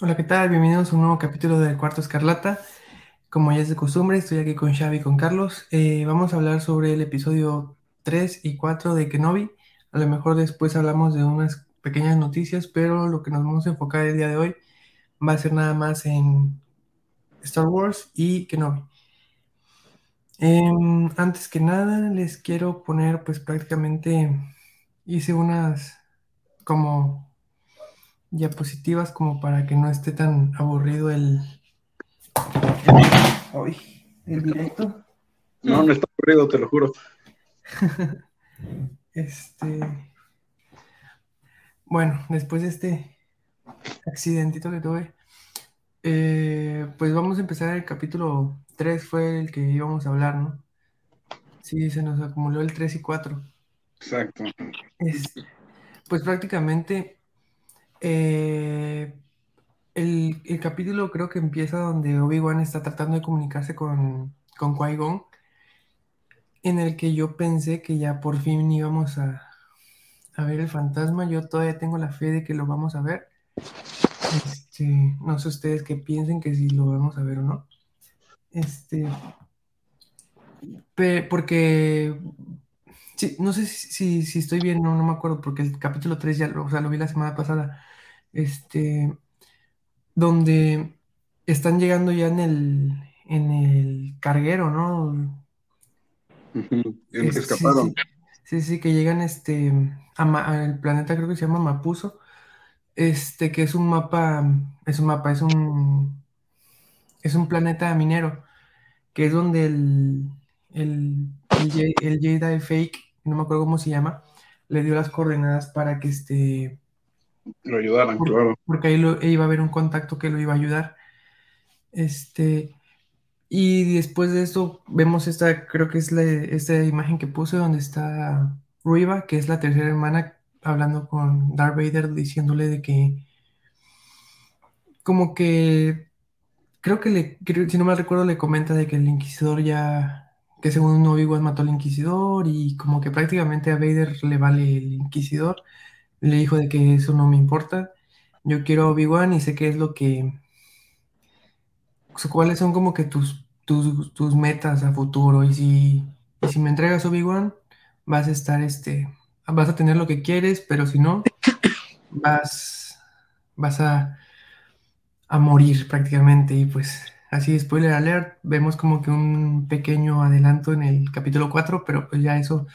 Hola, ¿qué tal? Bienvenidos a un nuevo capítulo del Cuarto Escarlata. Como ya es de costumbre, estoy aquí con Xavi y con Carlos. Eh, vamos a hablar sobre el episodio 3 y 4 de Kenobi. A lo mejor después hablamos de unas pequeñas noticias, pero lo que nos vamos a enfocar el día de hoy va a ser nada más en Star Wars y Kenobi. Em, antes que nada, les quiero poner, pues prácticamente hice unas como diapositivas como para que no esté tan aburrido el, el, el directo. No, no está aburrido, te lo juro. este. Bueno, después de este accidentito que tuve, eh, pues vamos a empezar el capítulo 3, fue el que íbamos a hablar, ¿no? Sí, se nos acumuló el 3 y 4. Exacto. Es, pues prácticamente eh, el, el, capítulo creo que empieza donde Obi-Wan está tratando de comunicarse con, con Qui-Gon, en el que yo pensé que ya por fin íbamos a, a, ver el fantasma. Yo todavía tengo la fe de que lo vamos a ver. Este, no sé ustedes qué piensen que si lo vamos a ver o no. Este, porque Sí, no sé si, si, estoy bien, no, no me acuerdo, porque el capítulo 3 ya o sea, lo vi la semana pasada, este, donde están llegando ya en el, en el carguero, ¿no? escaparon. Sí, sí, que llegan este, al planeta, creo que se llama Mapuso, este, que es un mapa, es un mapa, es un, es un planeta minero, que es donde el, el, el, el Jedi Fake no me acuerdo cómo se llama, le dio las coordenadas para que este... Lo ayudaran, claro. Porque ahí iba a haber un contacto que lo iba a ayudar. Este... Y después de eso vemos esta, creo que es la, esta imagen que puse donde está Riva, que es la tercera hermana, hablando con Darth Vader, diciéndole de que como que creo que le, si no me recuerdo, le comenta de que el inquisidor ya que según Obi-Wan mató al Inquisidor y como que prácticamente a Vader le vale el Inquisidor. Le dijo de que eso no me importa. Yo quiero Obi-Wan y sé qué es lo que... cuáles son como que tus, tus, tus metas a futuro. Y si, y si me entregas Obi-Wan, vas a estar este... Vas a tener lo que quieres, pero si no, vas, vas a, a morir prácticamente. Y pues así spoiler alert, vemos como que un pequeño adelanto en el capítulo 4, pero pues ya eso,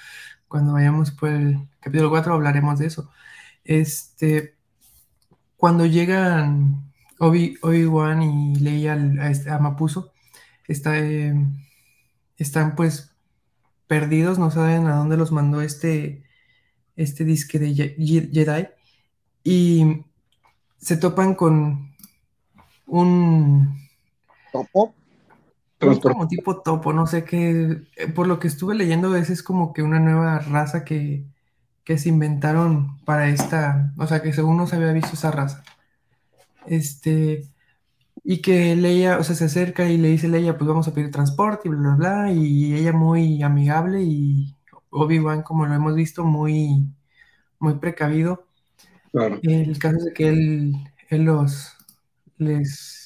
cuando vayamos por el capítulo 4 hablaremos de eso. Este, cuando llegan Obi, Obi-Wan y Leia a, este, a Mapuso, está, eh, están pues perdidos, no saben a dónde los mandó este, este disque de Jedi y se topan con un topo. como tipo topo, no sé qué. Por lo que estuve leyendo, ese es como que una nueva raza que, que se inventaron para esta. O sea, que según no se había visto esa raza. Este. Y que Leia, o sea, se acerca y le dice Leia, pues vamos a pedir transporte y bla, bla, bla. Y ella muy amigable y Obi-Wan, como lo hemos visto, muy, muy precavido. El caso es de que él, él los les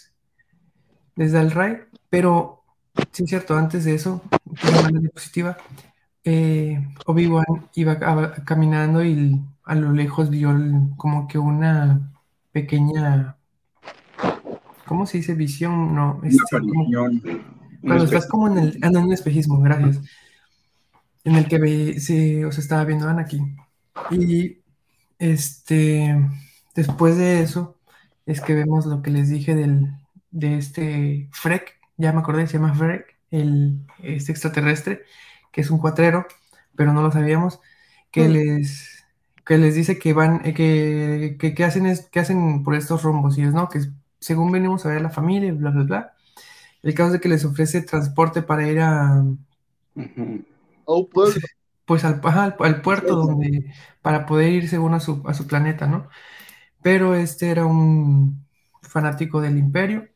les da el ray, pero sí es cierto, antes de eso, una diapositiva, eh, Obi-Wan iba caminando y a lo lejos vio como que una pequeña, ¿cómo se dice? Visión, no, este, cuando estás como en el, en un espejismo, gracias, en el que ve, se, o se estaba viendo Anakin. Y este, después de eso, es que vemos lo que les dije del, de este Freck, ya me acordé, se llama Freck, el, este extraterrestre, que es un cuatrero, pero no lo sabíamos, que, mm. les, que les dice que van, eh, que, que, hacen es, que hacen por estos rombos, y es, ¿no? Que según venimos a ver a la familia, bla, bla, bla. El caso de que les ofrece transporte para ir a... pues, pues al, al, puerto donde, para poder ir según a su, a su planeta, ¿no? Pero este era un fanático del imperio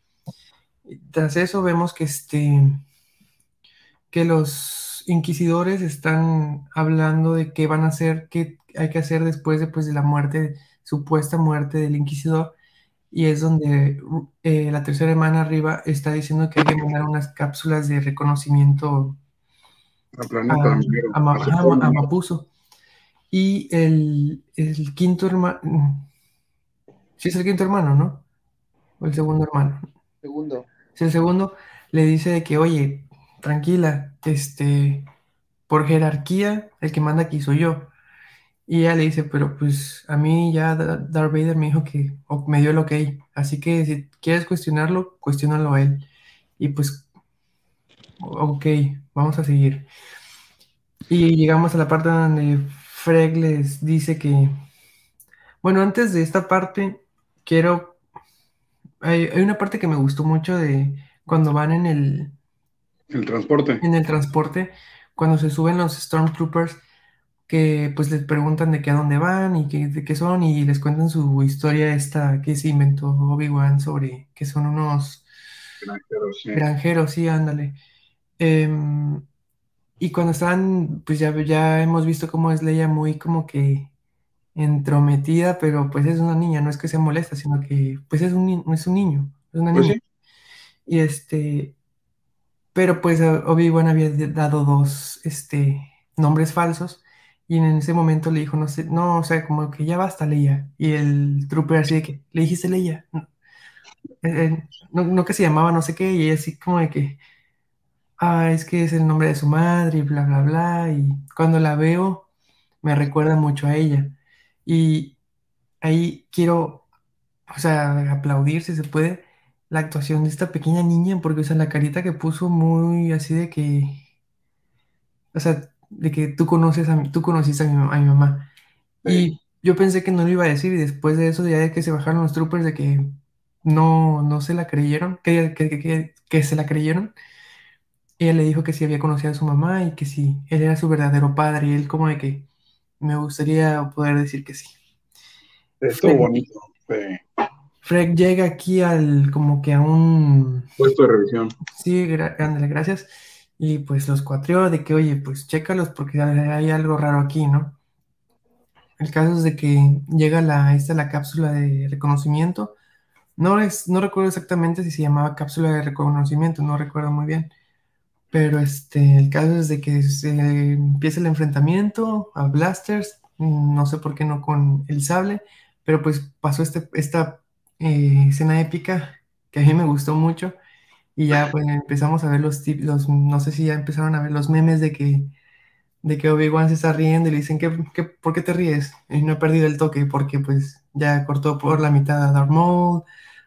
tras eso vemos que, este, que los inquisidores están hablando de qué van a hacer, qué hay que hacer después, después de la muerte, supuesta muerte del inquisidor. y es donde eh, la tercera hermana arriba está diciendo que hay que mandar unas cápsulas de reconocimiento a, planeta, a, a, a Mapuso. Y el, el quinto hermano, sí es el quinto hermano, ¿no? O el segundo hermano. Segundo. Sí, el segundo le dice de que, oye, tranquila, este, por jerarquía, el que manda aquí soy yo. Y ella le dice, pero pues a mí ya Darth Vader me dijo que, me dio el ok, así que si quieres cuestionarlo, cuestionalo a él. Y pues, ok, vamos a seguir. Y llegamos a la parte donde Freg les dice que, bueno, antes de esta parte, quiero, hay una parte que me gustó mucho de cuando van en el... El transporte. En el transporte, cuando se suben los Stormtroopers que pues les preguntan de qué a dónde van y qué, de qué son y les cuentan su historia esta que se inventó Obi-Wan sobre que son unos granjeros, sí, granjeros, sí ándale. Em, y cuando están, pues ya, ya hemos visto cómo es Leia muy como que entrometida, pero pues es una niña, no es que se molesta, sino que pues es un, es un niño, es una pues niña. Y este, pero pues Obi-Wan había dado dos este, nombres falsos y en ese momento le dijo, no sé, no, o sea, como que ya basta, Leia. Y el trooper así de que, le dijiste Leia. No, eh, eh, no, que se llamaba no sé qué, y así como de que, ah, es que es el nombre de su madre y bla, bla, bla. Y cuando la veo, me recuerda mucho a ella. Y ahí quiero, o sea, aplaudir si se puede la actuación de esta pequeña niña, porque, o sea, la carita que puso muy así de que, o sea, de que tú conoces a, tú conociste a mi, a mi mamá. Y yo pensé que no lo iba a decir y después de eso, ya de que se bajaron los troopers, de que no, no se la creyeron, que, que, que, que se la creyeron, ella le dijo que sí había conocido a su mamá y que sí, él era su verdadero padre y él como de que me gustaría poder decir que sí. Estuvo bonito. Sí. Fred llega aquí al como que a un puesto de revisión. Sí, ándale, gracias y pues los cuatrió de que, oye, pues chécalos porque hay algo raro aquí, ¿no? El caso es de que llega la, esta, la cápsula de reconocimiento. No, es, no recuerdo exactamente si se llamaba cápsula de reconocimiento, no recuerdo muy bien. Pero este, el caso es de que se empieza el enfrentamiento a Blasters, no sé por qué no con el sable, pero pues pasó este, esta eh, escena épica que a mí me gustó mucho y ya pues empezamos a ver los tips, los, no sé si ya empezaron a ver los memes de que, de que Obi-Wan se está riendo y le dicen, ¿qué, qué, por qué te ríes? Y no he perdido el toque porque pues ya cortó por la mitad a Darth Maul,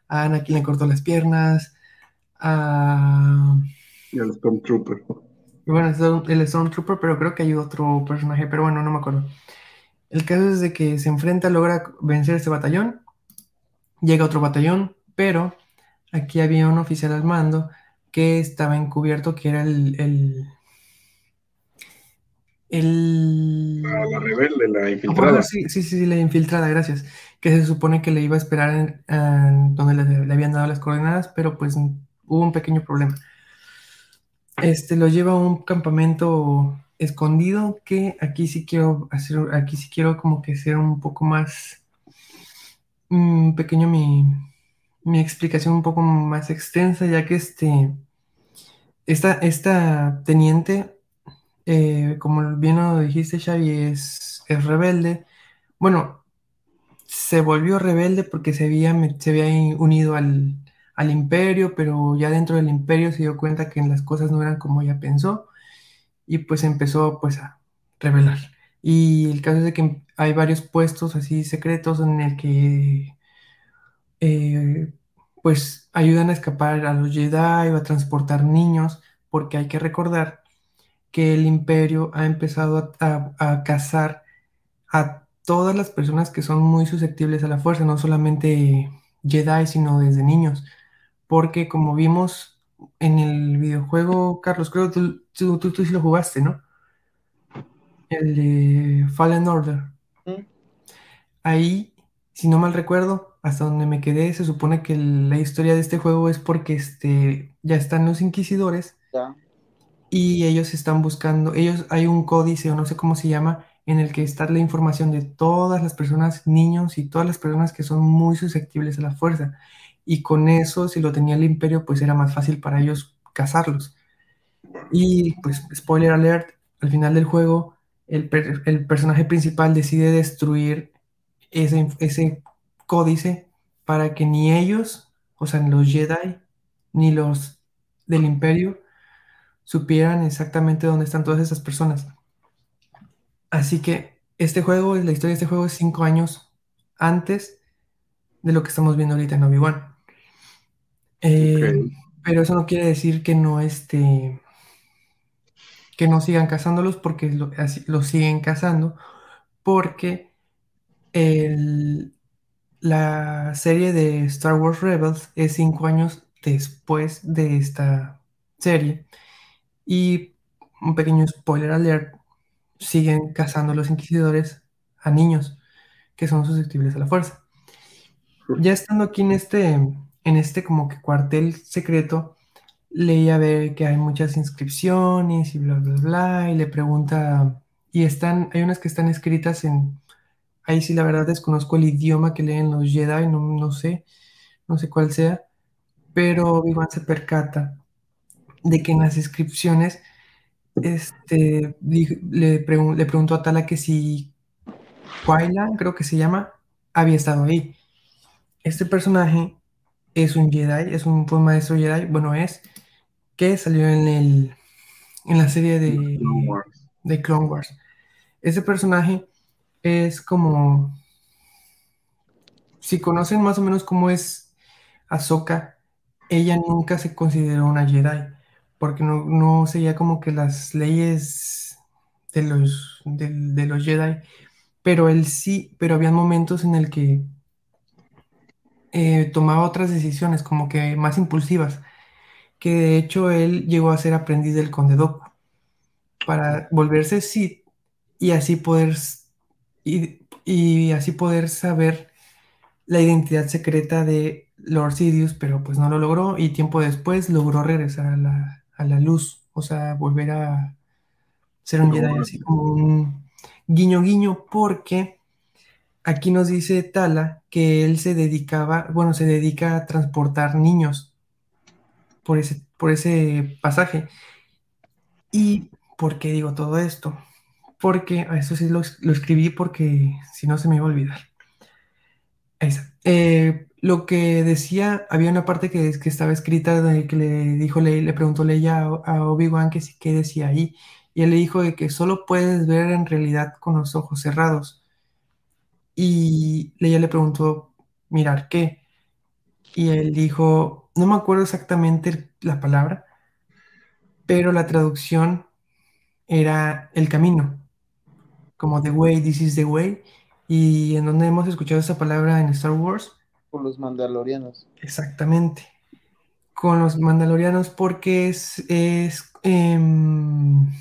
a Anakin le cortó las piernas, a... Y al Stormtrooper. Y bueno, el Stormtrooper, pero creo que hay otro personaje, pero bueno, no me acuerdo. El caso es de que se enfrenta, logra vencer este batallón, llega otro batallón, pero aquí había un oficial al mando que estaba encubierto, que era el... el, el... Ah, la rebelde, la infiltrada. sí, sí, sí, la infiltrada, gracias. Que se supone que le iba a esperar en, en donde le, le, habían dado las coordenadas, pero pues hubo un pequeño problema. Este lo lleva a un campamento escondido que aquí sí quiero hacer, aquí sí quiero como que sea un poco más pequeño mi, mi explicación un poco más extensa, ya que este, esta, esta teniente, eh, como bien lo dijiste, Xavi, es, es rebelde. Bueno, se volvió rebelde porque se había, se había unido al, al imperio, pero ya dentro del imperio se dio cuenta que las cosas no eran como ella pensó y pues empezó pues a rebelar. Y el caso es de que hay varios puestos así secretos en el que eh, pues ayudan a escapar a los Jedi o a transportar niños, porque hay que recordar que el imperio ha empezado a, a, cazar a todas las personas que son muy susceptibles a la fuerza, no solamente Jedi, sino desde niños. Porque como vimos en el videojuego, Carlos, creo que tú, tú, tú sí lo jugaste, ¿no? El de Fallen Order. ¿Mm? Ahí, si no mal recuerdo, hasta donde me quedé, se supone que la historia de este juego es porque este, ya están los inquisidores Ya. y ellos están buscando, ellos hay un códice o no sé cómo se llama, en el que está la información de todas las personas, niños y todas las personas que son muy susceptibles a la fuerza. Y con eso, si lo tenía el imperio, pues era más fácil para ellos cazarlos. Y pues, spoiler alert, al final del juego, el, el personaje principal decide destruir ese, ese códice para que ni ellos, o sea, los Jedi, ni los del imperio, supieran exactamente dónde están todas esas personas. Así que este juego, la historia de este juego es cinco años antes de lo que estamos viendo ahorita en Obi-Wan. Eh, pero eso no quiere decir que no este, que no sigan cazándolos porque lo, lo siguen cazando porque el, la serie de Star Wars Rebels es cinco años después de esta serie y un pequeño spoiler alert siguen cazando los inquisidores a niños que son susceptibles a la fuerza. Ya estando aquí en este, en este como que cuartel secreto, leía ver que hay muchas inscripciones y bla, bla, bla, y le pregunta, y están, hay unas que están escritas en, ahí sí la verdad desconozco el idioma que leen los Jedi, no, no sé, no sé cuál sea, pero Obi-Wan se percata de que en las inscripciones este, le, le preguntó a Tala que si Quailan, creo que se llama, había estado ahí. Este personaje es un Jedi, es un, maestro Jedi, bueno, es, que salió en, el, en la serie de Clone Wars. De Clone Wars. Ese personaje es como, si conocen más o menos cómo es Ahsoka, ella nunca se consideró una Jedi porque no, no seguía como que las leyes de los, de, los Jedi, pero él sí, pero había momentos en el que eh, tomaba otras decisiones, como que más impulsivas, que de hecho él llegó a ser aprendiz del Conde Dooku, para volverse Sith y así poder, y, y así poder saber la identidad secreta de Lord Sidious, pero pues no lo logró y tiempo después logró regresar a la, a la luz, o sea, volver a ser un Jedi así como un guiño guiño, porque aquí nos dice Tala que él se dedicaba, bueno, se dedica a transportar niños por ese, por ese pasaje. ¿Y por qué digo todo esto? Porque, eso sí lo, escribí porque si no se me iba a olvidar. Eh, lo que decía, había una parte que, que estaba escrita de que le dijo, le, le preguntó Leia a, Obi-Wan que qué decía ahí. Y él le dijo de que solo puedes ver en realidad con los ojos cerrados. Y Leia le preguntó, mirar qué. Y él dijo, no me acuerdo exactamente la palabra, pero la traducción era el camino, como the way, this is the way. Y en donde hemos escuchado esa palabra en Star Wars, con los mandalorianos. Exactamente. Con los mandalorianos porque es, es, em,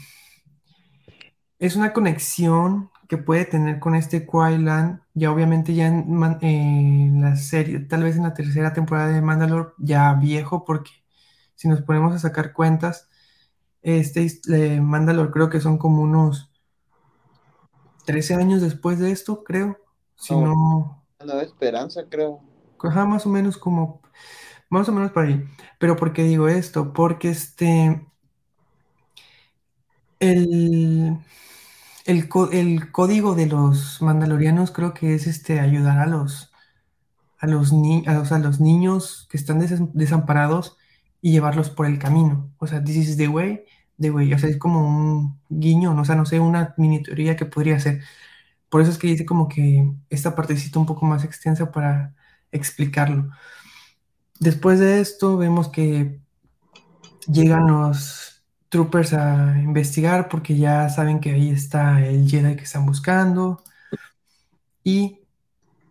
es una conexión que puede tener con este Quailan, ya obviamente ya en, la serie, tal vez en la tercera temporada de Mandalore, ya viejo, porque si nos ponemos a sacar cuentas, este eh, Mandalore creo que son como unos 13 años después de esto, creo. Si no. no... esperanza, creo más o menos como, más o menos para ahí. Pero ¿por qué digo esto? Porque este, el, el, código de los mandalorianos creo que es este, ayudar a los, a los, a, los niños que están desamparados y llevarlos por el camino. O sea, this is the way, the way. O sea, es como un guiño, o sea, no sé, una mini teoría que podría ser. Por eso es que dice como que esta partecita un poco más extensa para explicarlo. Después de esto vemos que llegan los troopers a investigar porque ya saben que ahí está el Jedi que están buscando y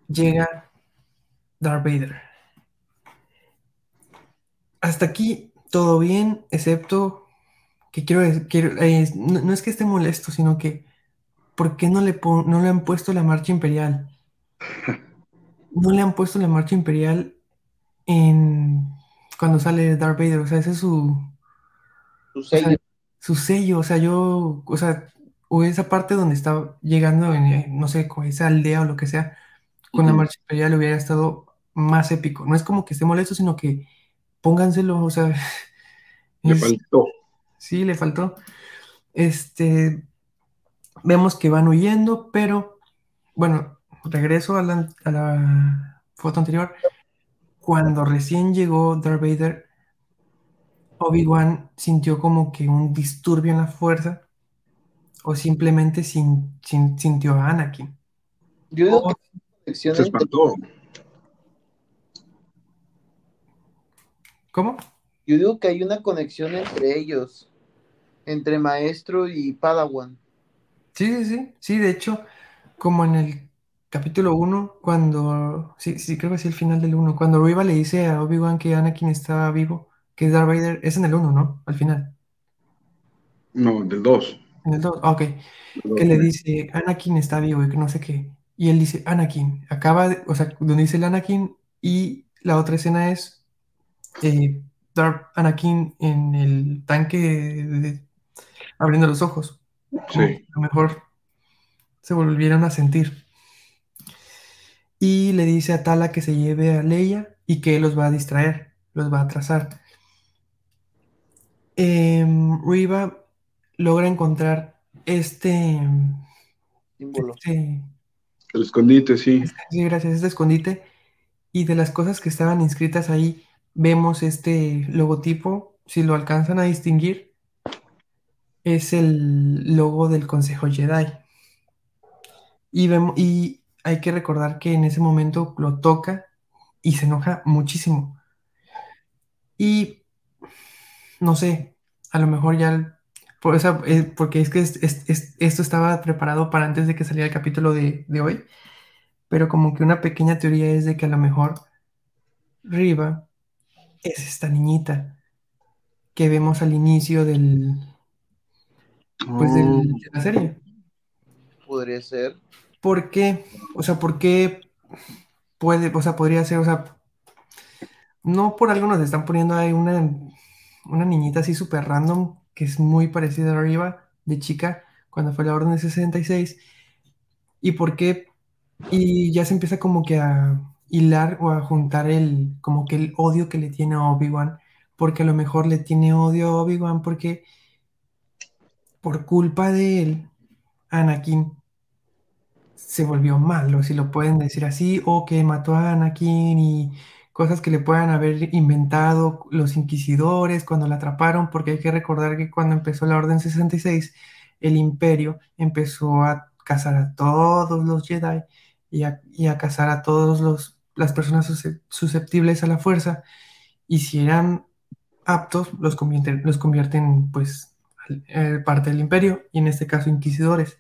llega Darth Vader. Hasta aquí todo bien, excepto que quiero, quiero eh, no, es que esté molesto, sino que ¿por qué no le, no le han puesto la marcha imperial? no le han puesto la marcha imperial en cuando sale Darth Vader, o sea, ese es su su sello. su sello, o sea, yo, o sea, o esa parte donde está llegando, en, eh, no sé, con esa aldea o lo que sea, con la marcha imperial hubiera estado más épico. No es como que esté molesto, sino que pónganselo, o sea, Le es- faltó. sí, le faltó. Este, vemos que van huyendo, pero bueno, regreso a la, a la foto anterior. Cuando recién llegó Darth Vader, Obi-Wan sintió como que un disturbio en la fuerza o simplemente sin- sin- sintió a Anakin. Yo digo O- que hay una conexión Se entre, espantó. ¿Cómo? yo digo que hay una conexión entre ellos, entre maestro y Padawan. Sí, sí, sí, sí, de hecho, como en el capítulo 1, cuando, sí, sí, creo que sí, el final del 1, cuando Riva le dice a Obi-Wan que Anakin estaba vivo, que es Darth Vader, es en el 1, ¿no? Al final, No, del 2. en el 2, ok, que le dice, Anakin está vivo y que no sé qué, y él dice, Anakin, acaba de, o sea, donde dice el Anakin, y la otra escena es eh, Darth Anakin en el tanque de- abriendo los ojos. Sí. a lo mejor se volvieron a sentir. Y le dice a Tala que se lleve a Leia y que él los va a distraer, los va a atrasar. Em, Riva logra encontrar este, Símbolo. este, El escondite, sí. sí, gracias, este escondite. Y de las cosas que estaban inscritas ahí, vemos este logotipo, si lo alcanzan a distinguir, es el logo del Consejo Jedi. Y, vemos, y hay que recordar que en ese momento lo toca y se enoja muchísimo. Y no sé, a lo mejor ya, por eh, porque es que es- es- es- esto estaba preparado para antes de que saliera el capítulo de, de hoy, pero como que una pequeña teoría es de que a lo mejor Riva es esta niñita que vemos al inicio del, pues del- Oh, de la serie. Podría ser. ¿Por qué? O sea, ¿por qué puede, o sea, podría ser, o sea, no por algo nos están poniendo ahí una, una niñita así súper random que es muy parecida a Riva de chica cuando fue la Orden de 66 y por qué y ya se empieza como que a hilar o a juntar el como que el odio que le tiene a Obi-Wan porque a lo mejor le tiene odio a Obi-Wan porque por culpa de él Anakin se volvió malo, si lo pueden decir así, o que mató a Anakin y cosas que le puedan haber inventado los inquisidores cuando la atraparon, porque hay que recordar que cuando empezó la Orden 66, el imperio empezó a cazar a todos los Jedi y a, y a cazar a todas las personas susce- susceptibles a la fuerza, y si eran aptos, los convierten, los convierten pues eh, parte del imperio, y en este caso inquisidores.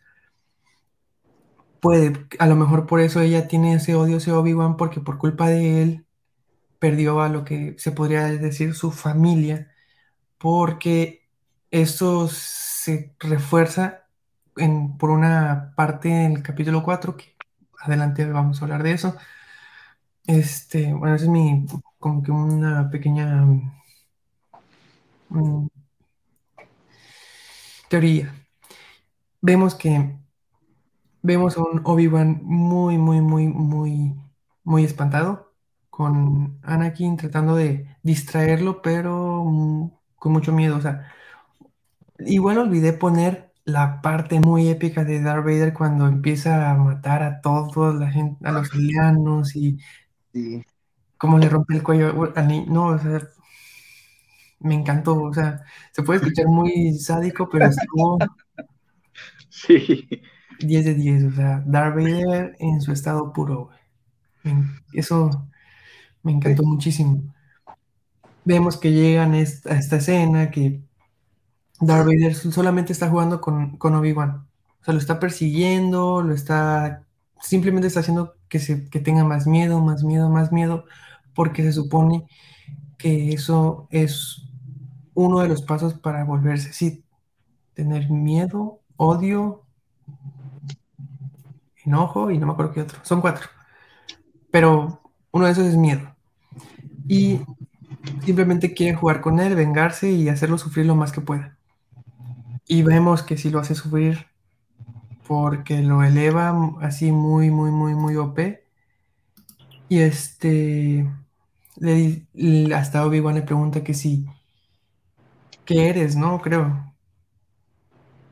Puede, a lo mejor por eso ella tiene ese odio hacia Obi-Wan, porque por culpa de él perdió a lo que se podría decir su familia, porque eso se refuerza por una parte en el capítulo 4, que adelante vamos a hablar de eso. Este, bueno, esa es mi, como que una pequeña mm, teoría. Vemos que vemos a un Obi-Wan muy, muy, muy, muy, muy espantado con Anakin tratando de distraerlo, pero mm, con mucho miedo. O sea, igual olvidé poner la parte muy épica de Darth Vader cuando empieza a matar a todos, la gente, a los aldeanos y Sí. cómo le rompe el cuello al niño. No, o sea, me encantó. O sea, se puede escuchar muy sádico, pero estuvo sí. 10 de 10, o sea, Darth Vader en su estado puro, güey. Eso me encantó muchísimo. Vemos que llegan a esta escena que Darth Vader sol- solamente está jugando con, con Obi-Wan. O sea, lo está persiguiendo, lo está... Simplemente está haciendo que, se, que tenga más miedo, más miedo, más miedo, porque se supone que eso es uno de los pasos para volverse así. Tener miedo, odio, enojo y no me acuerdo qué otro. Son cuatro. Pero uno de esos es miedo. Y simplemente quiere jugar con él, vengarse y hacerlo sufrir lo más que pueda. Y vemos que si lo hace sufrir, porque lo eleva así muy, muy, muy, muy OP. Y este, le, hasta Obi-Wan le pregunta que si, ¿qué eres, no? Creo.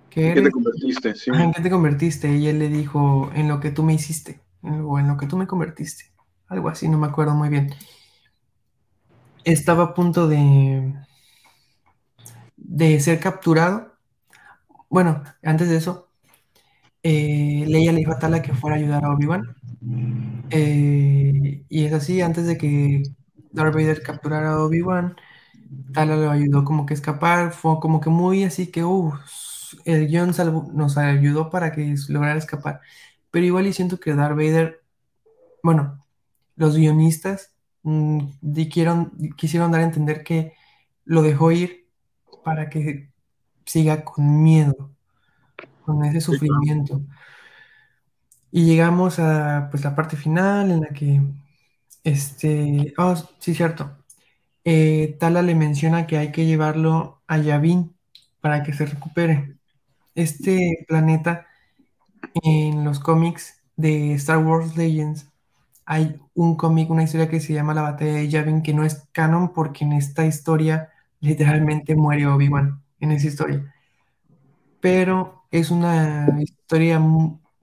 ¿Qué ¿En qué te eres? convertiste? Sí. Ajá, ¿En qué te convertiste? Y él le dijo, en lo que tú me hiciste, o en lo que tú me convertiste. Algo así, no me acuerdo muy bien. Estaba a punto de, de ser capturado. Bueno, antes de eso, eh, Leia le dijo a Tala que fuera a ayudar a Obi-Wan. Eh, y es así, antes de que Darth Vader capturara a Obi-Wan, Tala lo ayudó como que a escapar. Fue como que muy así que, uh, el guion nos ayudó para que lograra escapar. Pero igual y siento que Darth Vader, bueno, los guionistas mm, diquieron- quisieron dar a entender que lo dejó ir para que siga con miedo, con ese sufrimiento. Y llegamos a pues la parte final en la que este, oh, sí, cierto. Eh, Tala le menciona que hay que llevarlo a Yavin para que se recupere. Este planeta en los cómics de Star Wars Legends hay un cómic, una historia que se llama La Batalla de Yavin, que no es canon porque en esta historia literalmente muere Obi-Wan en esa historia. Pero es una historia,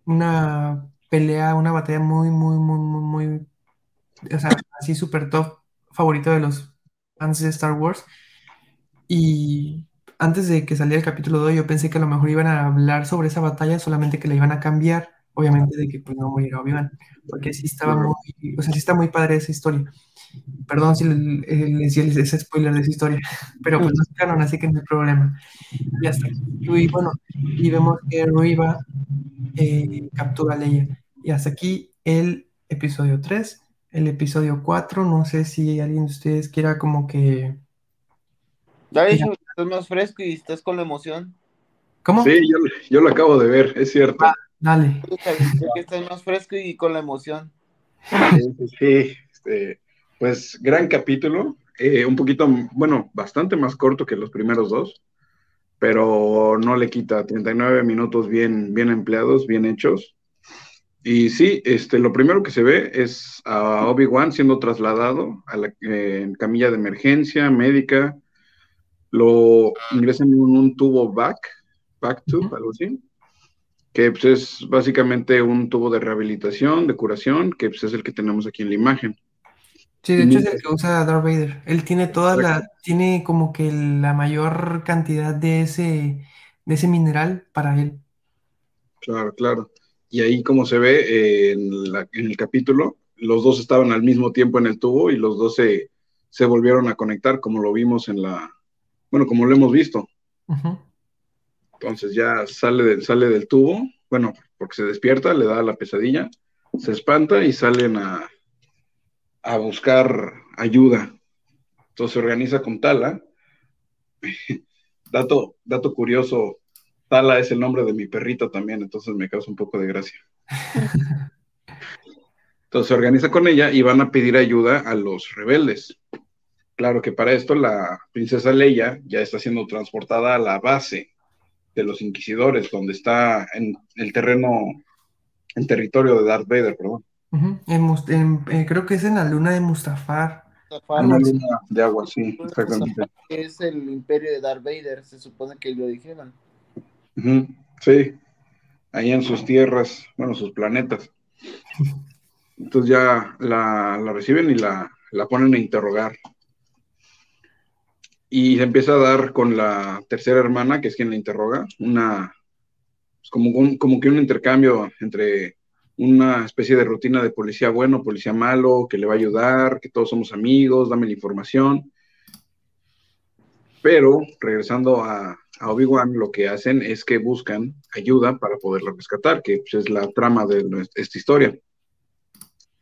una pelea, una batalla muy, muy, muy, muy, muy, o sea, así súper top, favorito de los fans de Star Wars. Y antes de que saliera el capítulo 2, yo pensé que a lo mejor iban a hablar sobre esa batalla, solamente que la iban a cambiar, obviamente de que pues no muriera Obi-Wan, porque sí estaba muy, o sea, sí está muy padre esa historia. Perdón si le- les di ese spoiler de esa historia, pero pues no es canon, así que no hay problema. Y hasta aquí, y bueno, y vemos que Riva eh, captura a Leia. Y hasta aquí el episodio 3. El episodio 4, no sé si alguien de ustedes quiera como que... Chuy, estás más fresco y estás con la emoción. ¿Cómo? Sí, yo, yo lo acabo de ver, es cierto. Dale. Que estás más fresco y con la emoción. Sí, sí, sí, este, pues gran capítulo, eh, un poquito, bueno, bastante más corto que los primeros dos, pero no le quita 39 minutos bien, bien empleados, bien hechos. Y sí, este, lo primero que se ve es a Obi-Wan siendo trasladado a la eh, en camilla de emergencia médica, lo ingresan en un tubo back, back tube, algo así, que pues, es básicamente un tubo de rehabilitación, de curación, que pues, es el que tenemos aquí en la imagen. Sí, de hecho es el que usa Darth Vader. Él tiene toda la, tiene como que la mayor cantidad de ese, de ese mineral para él. Claro, claro. Y ahí, como se ve eh, en, la- en el capítulo, los dos estaban al mismo tiempo en el tubo y los dos se, se volvieron a conectar, como lo vimos en la, bueno, como lo hemos visto. Ujú. Entonces ya sale, del- sale del tubo, bueno, porque se despierta, le da la pesadilla, se espanta y salen a, a buscar ayuda. Entonces se organiza con Tala. dato, dato curioso, Tala es el nombre de mi perrita también, entonces me causa un poco de gracia. Entonces se organiza con ella y van a pedir ayuda a los rebeldes. Claro que para esto la princesa Leia ya está siendo transportada a la base de los inquisidores, donde está en el terreno, en territorio de Darth Vader, perdón. En en- eh, creo que es en la luna de Mustafar. Zafar, Una luna de agua, sí, exactamente. Es el imperio de Darth Vader, se supone que lo dijeron. Sí, ahí en sus tierras, bueno, sus planetas. Entonces ya la, la reciben y la, la ponen a interrogar. Y se empieza a dar con la tercera hermana, que es quien la interroga, una, pues como, como que un intercambio entre una especie de rutina de policía bueno, policía malo, que le va a ayudar, que todos somos amigos, dame la información. Pero regresando a, Obi-Wan, lo que hacen es que buscan ayuda para poderla rescatar, que pues, es la trama de esta historia.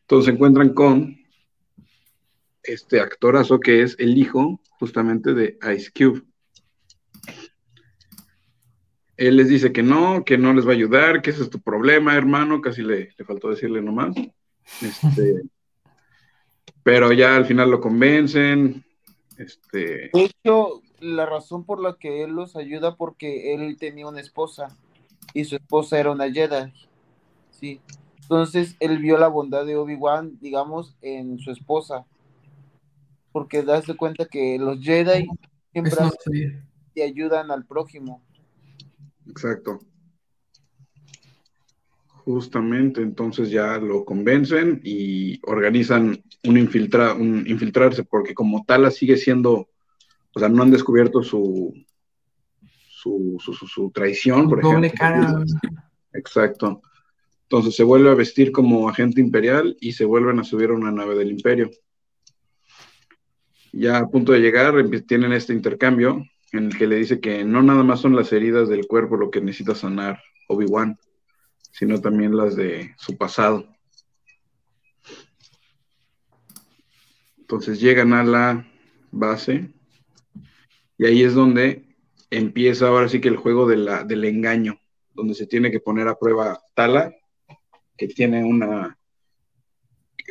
Entonces se encuentran con este actorazo que es el hijo justamente de Ice Cube. Él les dice que no, que no les va a ayudar, que ese es tu problema, hermano, casi le, le faltó decirle nomás. Este, pero ya al final lo convencen. Este, De hecho, la razón por la que él los ayuda porque él tenía una esposa. y su esposa era una Jedi. Sí. Entonces él vio la bondad de Obi-Wan, digamos, en su esposa. Porque das de cuenta que los Jedi siempre te ayudan al prójimo. Exacto. Justamente, entonces ya lo convencen y organizan un, infiltra, un infiltrarse, porque como Tala sigue siendo, o sea, no han descubierto su, su, su, traición, por ejemplo. Exacto. Entonces se vuelve a vestir como agente imperial y se vuelven a subir a una nave del imperio. Ya a punto de llegar, tienen este intercambio en el que le dice que no nada más son las heridas del cuerpo lo que necesita sanar Obi-Wan, sino también las de su pasado. Entonces llegan a la base y ahí es donde empieza ahora sí que el juego del engaño, donde se tiene que poner a prueba Tala, que tiene una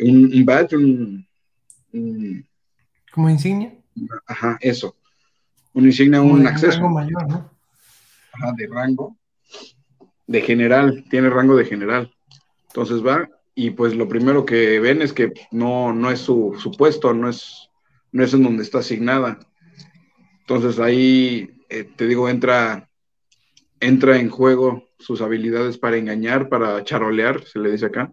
un, badge, un, como insignia. Ajá, eso. Un insignia, un acceso. Rango mayor, ¿no? Ajá, de rango de general, tiene rango de general. Entonces va y pues lo primero que ven es que no, no es su, su puesto, no es, no es en donde está asignada. Entonces ahí, eh, te digo, entra, entra en juego sus habilidades para engañar, para charolear, se le dice acá.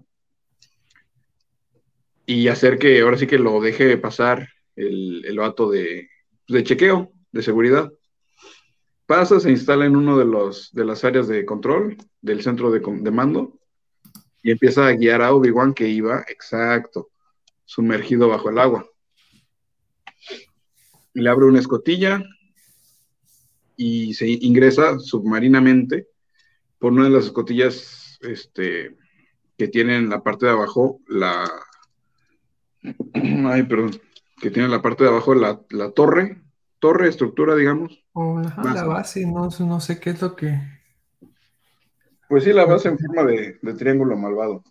Y hacer que ahora sí que lo deje pasar el, el vato de, chequeo, de seguridad pasa, se instala en uno de, los, de las áreas de control del centro de, mando y empieza a guiar a Obi-Wan que iba, exacto, sumergido bajo el agua. Le abre una escotilla y se ingresa submarinamente por una de las escotillas este, que tiene en la parte de abajo la... Ay, perdón, que tiene en la parte de abajo la, la torre, torre, estructura, digamos, o la base, no, no sé qué es lo que. Pues sí, la base en forma de, triángulo malvado.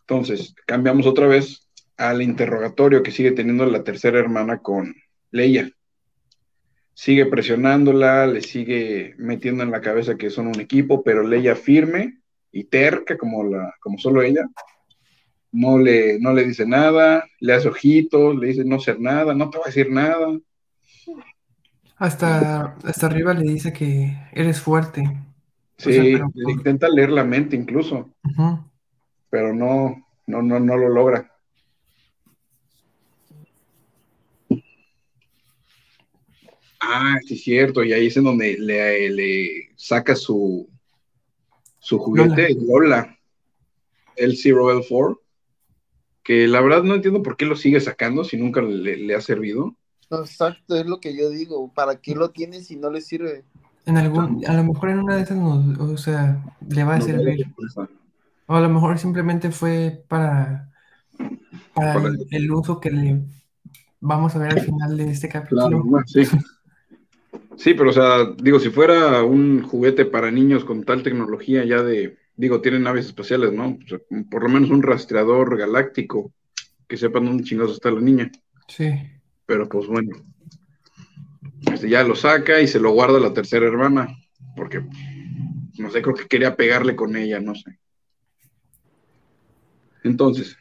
Entonces, cambiamos otra vez al interrogatorio que sigue teniendo la tercera hermana con Leia. Sigue presionándola, le sigue metiendo en la cabeza que son un equipo, pero Leia firme y terca como, la, como solo ella. No le, no le dice nada, le hace ojitos, le dice no ser nada, no te va a decir nada. Hasta, hasta arriba le dice que eres fuerte. Sí, intenta leer la mente incluso, pero no, no, no, no lo logra. Ah, sí, es cierto, y ahí es en donde le, le saca su, su juguete, Lola, el Zero L4, que la verdad no entiendo por qué lo sigue sacando si nunca le ha servido. Exacto, es lo que yo digo. ¿Para qué lo tiene si no le sirve? En algún, a lo mejor en una de esas, o sea, le va a servir. O a lo mejor simplemente fue para, para, el, uso que le vamos a ver al final de este capítulo. sí. sí, pero o sea, digo, si fuera un juguete para niños con tal tecnología ya de, digo, tienen naves espaciales, ¿no? por lo menos un rastreador galáctico que sepan dónde chingados está la niña. Sí. Pero pues bueno, este, ya lo saca y se lo guarda la tercera hermana, porque no sé, creo que quería pegarle con ella, no sé. Entonces,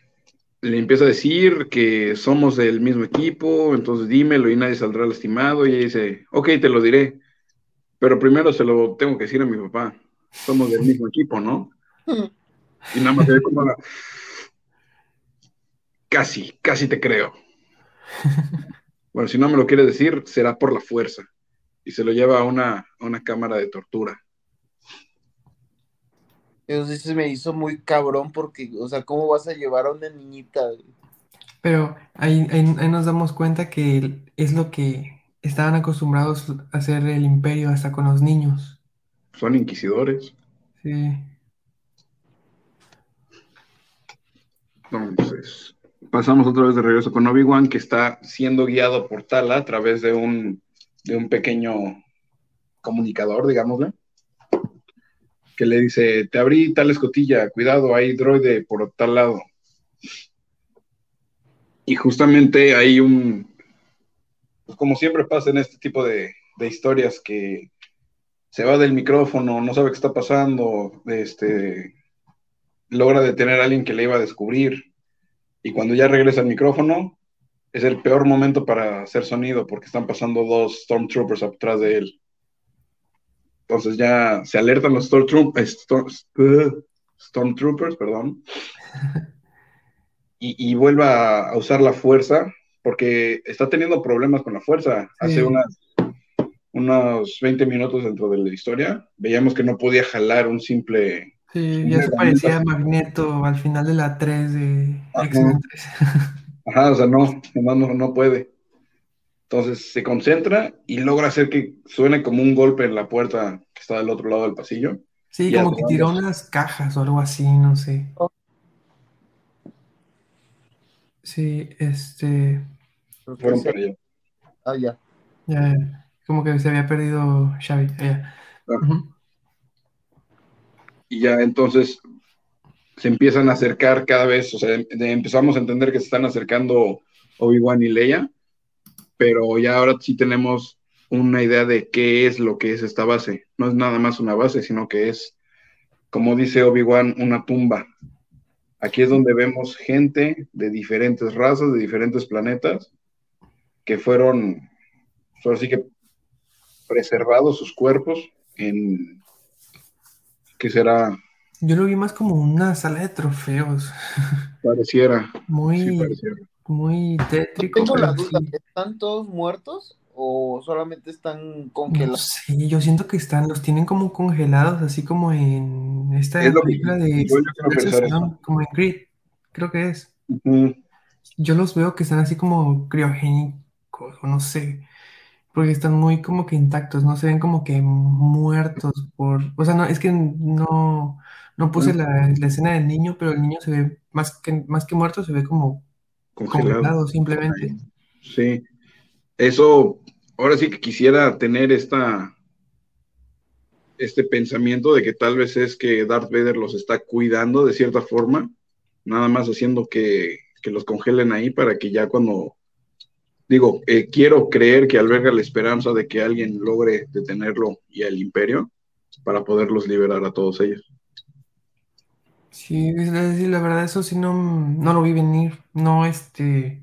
le empieza a decir que somos del mismo equipo, entonces dímelo y nadie saldrá lastimado. Y ella dice, ok, te lo diré, pero primero se lo tengo que decir a mi papá. Somos del mismo equipo, ¿no? Y nada más se ve como Casi, casi te creo. Bueno, si no me lo quiere decir, será por la fuerza. Y se lo lleva a una, cámara de tortura. Eso me hizo muy cabrón porque, o sea, ¿cómo vas a llevar a una niñita? Pero ahí, nos damos cuenta que es lo que estaban acostumbrados a hacer el imperio hasta con los niños. Son inquisidores. Sí. Entonces, pasamos otra vez de regreso con Obi-Wan, que está siendo guiado por Tala a través de un, de un pequeño comunicador, digámosle, que le dice, te abrí tal escotilla, cuidado, hay droide por tal lado. Y justamente hay un, pues como siempre pasa en este tipo de, de historias, que se va del micrófono, no sabe qué está pasando, este, logra detener a alguien que le iba a descubrir. Y cuando ya regresa al micrófono, es el peor momento para hacer sonido porque están pasando dos Stormtroopers atrás de él. Entonces ya se alertan los Stormtroopers, Stormtroopers perdón, y, y vuelve a, usar la fuerza porque está teniendo problemas con la fuerza. Hace unas, unos 20 minutos dentro de la historia veíamos que no podía jalar un simple Sí, ya se parecía Magneto al final de la 3 de X-Men 3. Ajá, o sea, no, no, no puede. Entonces se concentra y logra hacer que suene como un golpe en la puerta que está del otro lado del pasillo. Sí, como que tiró unas cajas o algo así, no sé. Sí, este. Fueron para allá. Ah, ya. Ya, como que se había perdido Xavi. Allá. Ah y ya entonces se empiezan a acercar cada vez, o sea, empezamos a entender que se están acercando Obi-Wan y Leia, pero ya ahora sí tenemos una idea de qué es lo que es esta base. No es nada más una base, sino que es, como dice Obi-Wan, una tumba. Aquí es donde vemos gente de diferentes razas, de diferentes planetas, que fueron, así que preservados sus cuerpos en que será. Yo lo vi más como una sala de trofeos. Pareciera. Muy, muy tétrico. Tengo la duda, ¿están todos muertos o solamente están congelados? Sí, yo siento que están, los tienen como congelados, así como en esta película de como en Grid, creo que es. Yo los veo que están así como criogénicos, o no sé porque están muy como que intactos, no se ven como que muertos por, o sea, no, es que no, no puse la, escena del niño, pero el niño se ve más que, más que muerto, se ve como congelado, simplemente. Sí, eso, ahora sí que quisiera tener esta, este pensamiento de que tal vez es que Darth Vader los está cuidando de cierta forma, nada más haciendo que, que los congelen ahí para que ya cuando digo, eh, quiero creer que alberga la esperanza de que alguien logre detenerlo y al imperio para poderlos liberar a todos ellos. Sí, la verdad eso sí no, no lo vi venir, no este,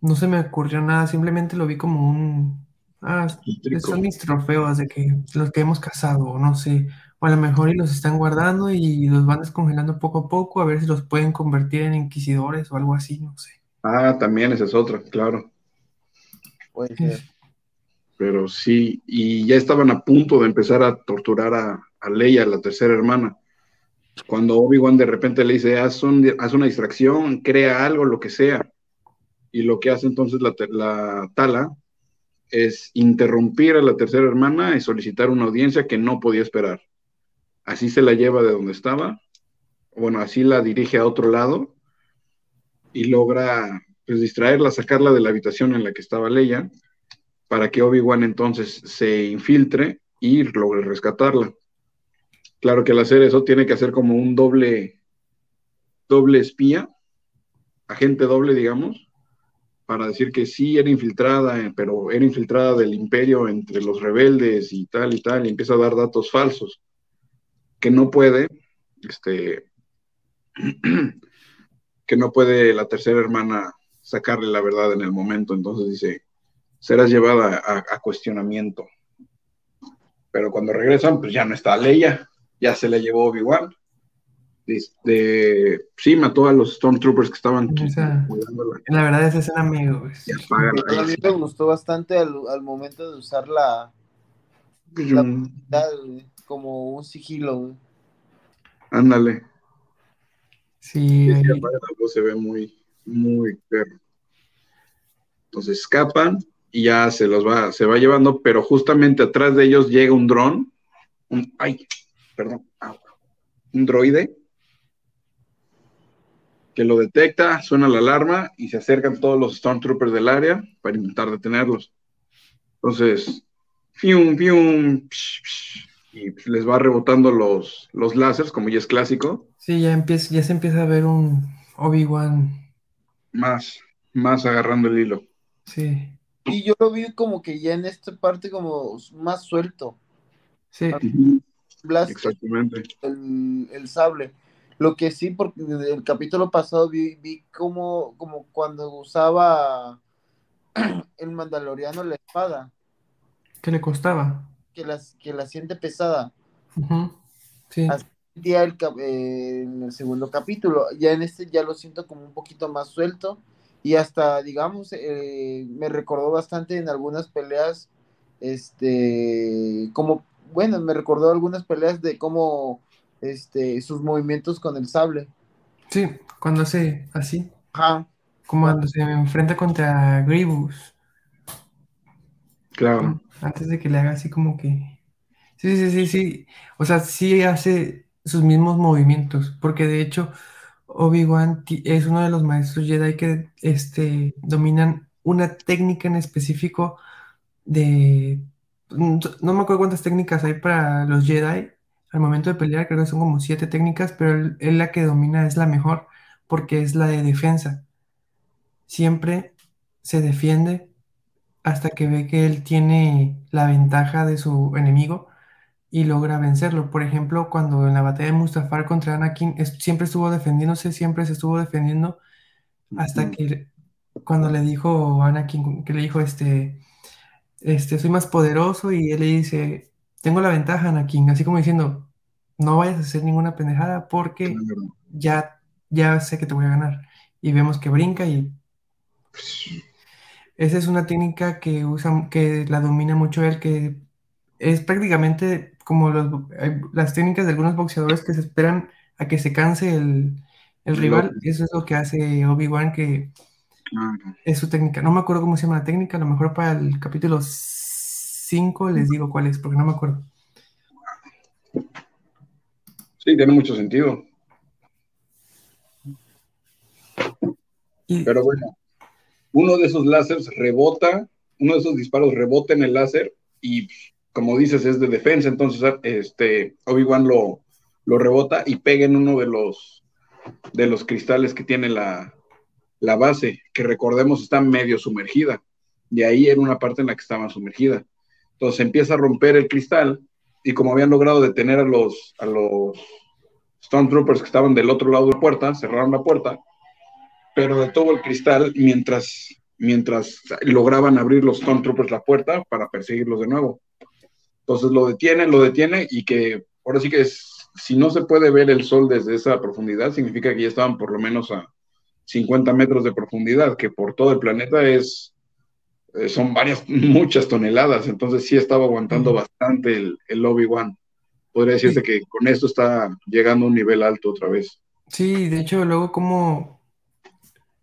no se me ocurrió nada, simplemente lo vi como un, ah, son mis trofeos de que los que hemos cazado, no sé, o a lo mejor y los están guardando y los van descongelando poco a poco a ver si los pueden convertir en inquisidores o algo así, no sé. Ah, también esa es otra, claro. Pero sí, y ya estaban a punto de empezar a torturar a, a Leia, la tercera hermana. Cuando Obi-Wan de repente le dice, haz, una distracción, crea algo, lo que sea. Y lo que hace entonces la, la Tala es interrumpir a la tercera hermana y solicitar una audiencia que no podía esperar. Así se la lleva de donde estaba, bueno, así la dirige a otro lado y logra pues distraerla, sacarla de la habitación en la que estaba Leia, para que Obi-Wan entonces se infiltre y logre rescatarla. Claro que al hacer eso tiene que hacer como un doble, doble espía, agente doble, digamos, para decir que sí era infiltrada, pero era infiltrada del imperio entre los rebeldes y tal y tal, y empieza a dar datos falsos, que no puede, este, que no puede la tercera hermana sacarle la verdad en el momento. Entonces dice, serás llevada a, cuestionamiento. Pero cuando regresan, pues ya no está Leia, ya se le llevó Obi-Wan. Este, sí, mató a los Stormtroopers que estaban cuidándola. La verdad, esa escena me, a mí me gustó bastante al, momento de usar la, como un sigilo. Ándale. Sí. se ve muy, muy perro. Entonces escapan y ya se los va, se va llevando, pero justamente atrás de ellos llega un dron, un, ay, perdón, un droide que lo detecta, suena la alarma y se acercan todos los Stormtroopers del área para intentar detenerlos. Entonces, fium, fium, y les va rebotando los, los láseres, como ya es clásico. Sí, ya, empieza, ya se empieza a ver un Obi-Wan más, más agarrando el hilo. Sí. Y yo lo vi como que ya en esta parte como más suelto. Sí. Exactamente. El, sable. Lo que sí, porque el capítulo pasado vi, vi como, como cuando usaba el mandaloriano la espada. ¿Qué le costaba? Que, las, que la siente pesada. Sí. Así el, en el segundo capítulo. Ya en este ya lo siento como un poquito más suelto. Y hasta, digamos, eh, me recordó bastante en algunas peleas, este, como, bueno, me recordó algunas peleas de cómo, este, sus movimientos con el sable. Sí, cuando hace así. Ajá. Como cuando se enfrenta contra Grievous. Claro. Antes de que le haga así como que. Sí, sí, sí, sí. O sea, sí hace sus mismos movimientos. Porque de hecho, Obi-Wan es uno de los maestros Jedi que este, dominan una técnica en específico de... No me acuerdo cuántas técnicas hay para los Jedi al momento de pelear, creo que son como siete técnicas, pero él, la que domina es la mejor porque es la de defensa. Siempre se defiende hasta que ve que él tiene la ventaja de su enemigo y logra vencerlo. Por ejemplo, cuando en la batalla de Mustafar contra Anakin siempre estuvo defendiéndose, siempre se estuvo defendiendo hasta que cuando le dijo Anakin, que le dijo este, este, soy más poderoso y él le dice, tengo la ventaja, Anakin, así como diciendo, no vayas a hacer ninguna pendejada porque ya, ya sé que te voy a ganar. Y vemos que brinca y esa es una técnica que usa, que la domina mucho él, que es prácticamente como las técnicas de algunos boxeadores que se esperan a que se canse el, rival. Eso es lo que hace Obi-Wan, que es su técnica. No me acuerdo cómo se llama la técnica, a lo mejor para el capítulo 5 les digo cuál es, porque no me acuerdo. Sí, tiene mucho sentido. Pero bueno, uno de esos láseres rebota, uno de esos disparos rebota en el láser y como dices, es de defensa, entonces este, Obi-Wan lo, lo, rebota y pega en uno de los, de los cristales que tiene la, la, base, que recordemos está medio sumergida, y ahí era una parte en la que estaba sumergida. Entonces empieza a romper el cristal, y como habían logrado detener a los, a los Stormtroopers que estaban del otro lado de la puerta, cerraron la puerta, pero detuvo el cristal mientras, mientras lograban abrir los Stormtroopers la puerta para perseguirlos de nuevo. Entonces lo detiene, lo detiene y que ahora sí que es, si no se puede ver el sol desde esa profundidad, significa que ya estaban por lo menos a 50 metros de profundidad, que por todo el planeta es, eh, son varias, muchas toneladas, entonces sí estaba aguantando bastante el, el Obi-Wan. Podría decirse que con esto está llegando a un nivel alto otra vez. Sí, de hecho, luego como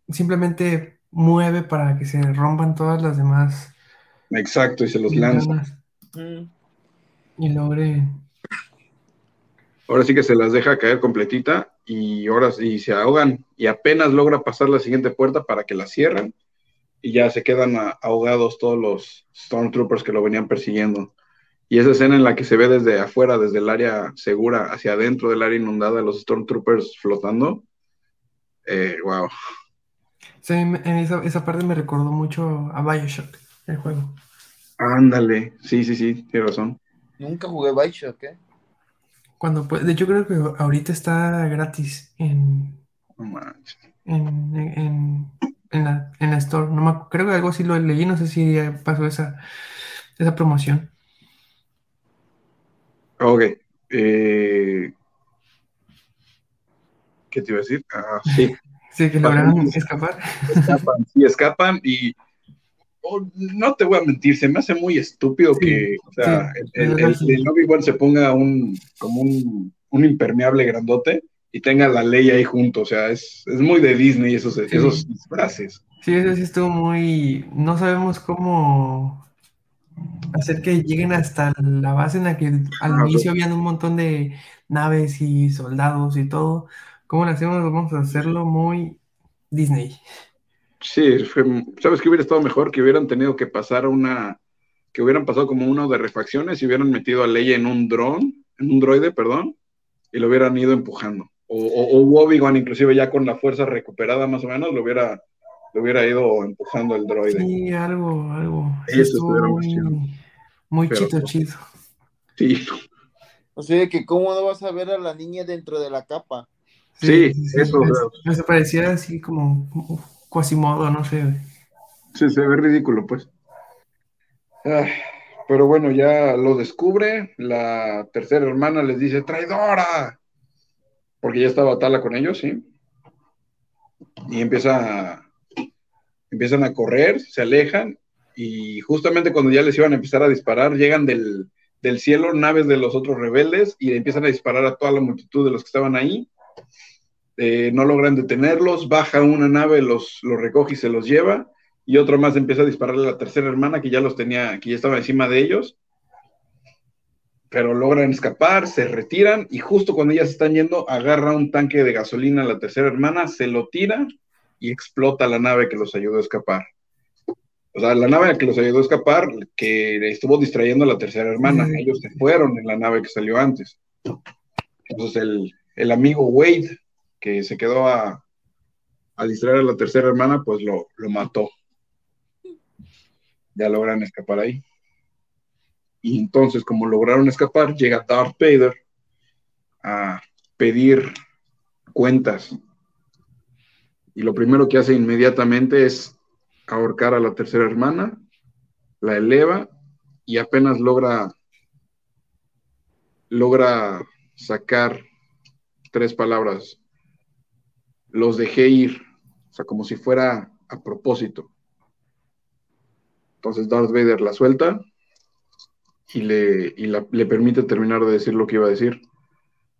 simplemente mueve para que se rompan todas las demás. Exacto, y se los lanza. Y logre. Ahora sí que se las deja caer completita y ahora sí se ahogan y apenas logra pasar la siguiente puerta para que la cierren y ya se quedan ahogados todos los Stormtroopers que lo venían persiguiendo. Y esa escena en la que se ve desde afuera, desde el área segura hacia adentro del área inundada, los Stormtroopers flotando. Eh, wow. Sí, esa, esa parte me recordó mucho a Bioshock, el juego. Ándale, sí, sí, sí, tiene razón. Nunca jugué Bioshock, ¿eh? Cuando de hecho creo que ahorita está gratis en, en, la, en la store. No creo que algo así lo leí, no sé si pasó esa, esa promoción. Ok. Eh, ¿Qué te iba a decir? Ah, sí. sí, que lograron escapar. Escapan, sí, escapan y no te voy a mentir, se me hace muy estúpido que, o sea, el, el, Obi-Wan se ponga un, como un, impermeable grandote y tenga la ley ahí junto, o sea, es, muy de Disney esos, esos disfraces. Sí, eso sí estuvo muy, no sabemos cómo hacer que lleguen hasta la base en la que al ah, inicio habían un montón de naves y soldados y todo. ¿Cómo lo hacemos? Vamos a hacerlo muy Disney. Sí, ¿sabes que hubiera estado mejor? Que hubieran tenido que pasar una, que hubieran pasado como uno de refacciones y hubieran metido a Leia en un dron, en un droide, perdón, y lo hubieran ido empujando. O, o, Obi-Wan inclusive ya con la fuerza recuperada más o menos, lo hubiera, lo hubiera ido empujando el droide. Sí, algo, algo. Eso muy, muy chito, chido. Sí. O sea, que cómo no vas a ver a la niña dentro de la capa. Sí, eso. Me parecía así como cuasimodo, no sé. Sí, se ve ridículo, pues. pero bueno, ya lo descubre. La tercera hermana les dice, traidora. Porque ya estaba Tala con ellos, ¿sí? Y empieza empiezan a correr, se alejan y justamente cuando ya les iban a empezar a disparar, llegan del, cielo naves de los otros rebeldes y empiezan a disparar a toda la multitud de los que estaban ahí. Eh, no logran detenerlos, baja una nave, los, los recoge y se los lleva, y otra más empieza a dispararle a la tercera hermana que ya los tenía, que ya estaba encima de ellos, pero logran escapar, se retiran, y justo cuando ellas están yendo, agarra un tanque de gasolina a la tercera hermana, se lo tira y explota la nave que los ayudó a escapar. O sea, la nave que los ayudó a escapar, que estuvo distrayendo a la tercera hermana, ellos se fueron en la nave que salió antes. Entonces el, el amigo Wade, que se quedó a, distraer a la tercera hermana, pues lo, lo mató. Ya logran escapar ahí. Y entonces, como lograron escapar, llega Darth Vader a pedir cuentas y lo primero que hace inmediatamente es ahorcar a la tercera hermana, la eleva y apenas logra logra sacar tres palabras. Los dejé ir, o sea, como si fuera a propósito. Entonces Darth Vader la suelta y le, y le permite terminar de decir lo que iba a decir.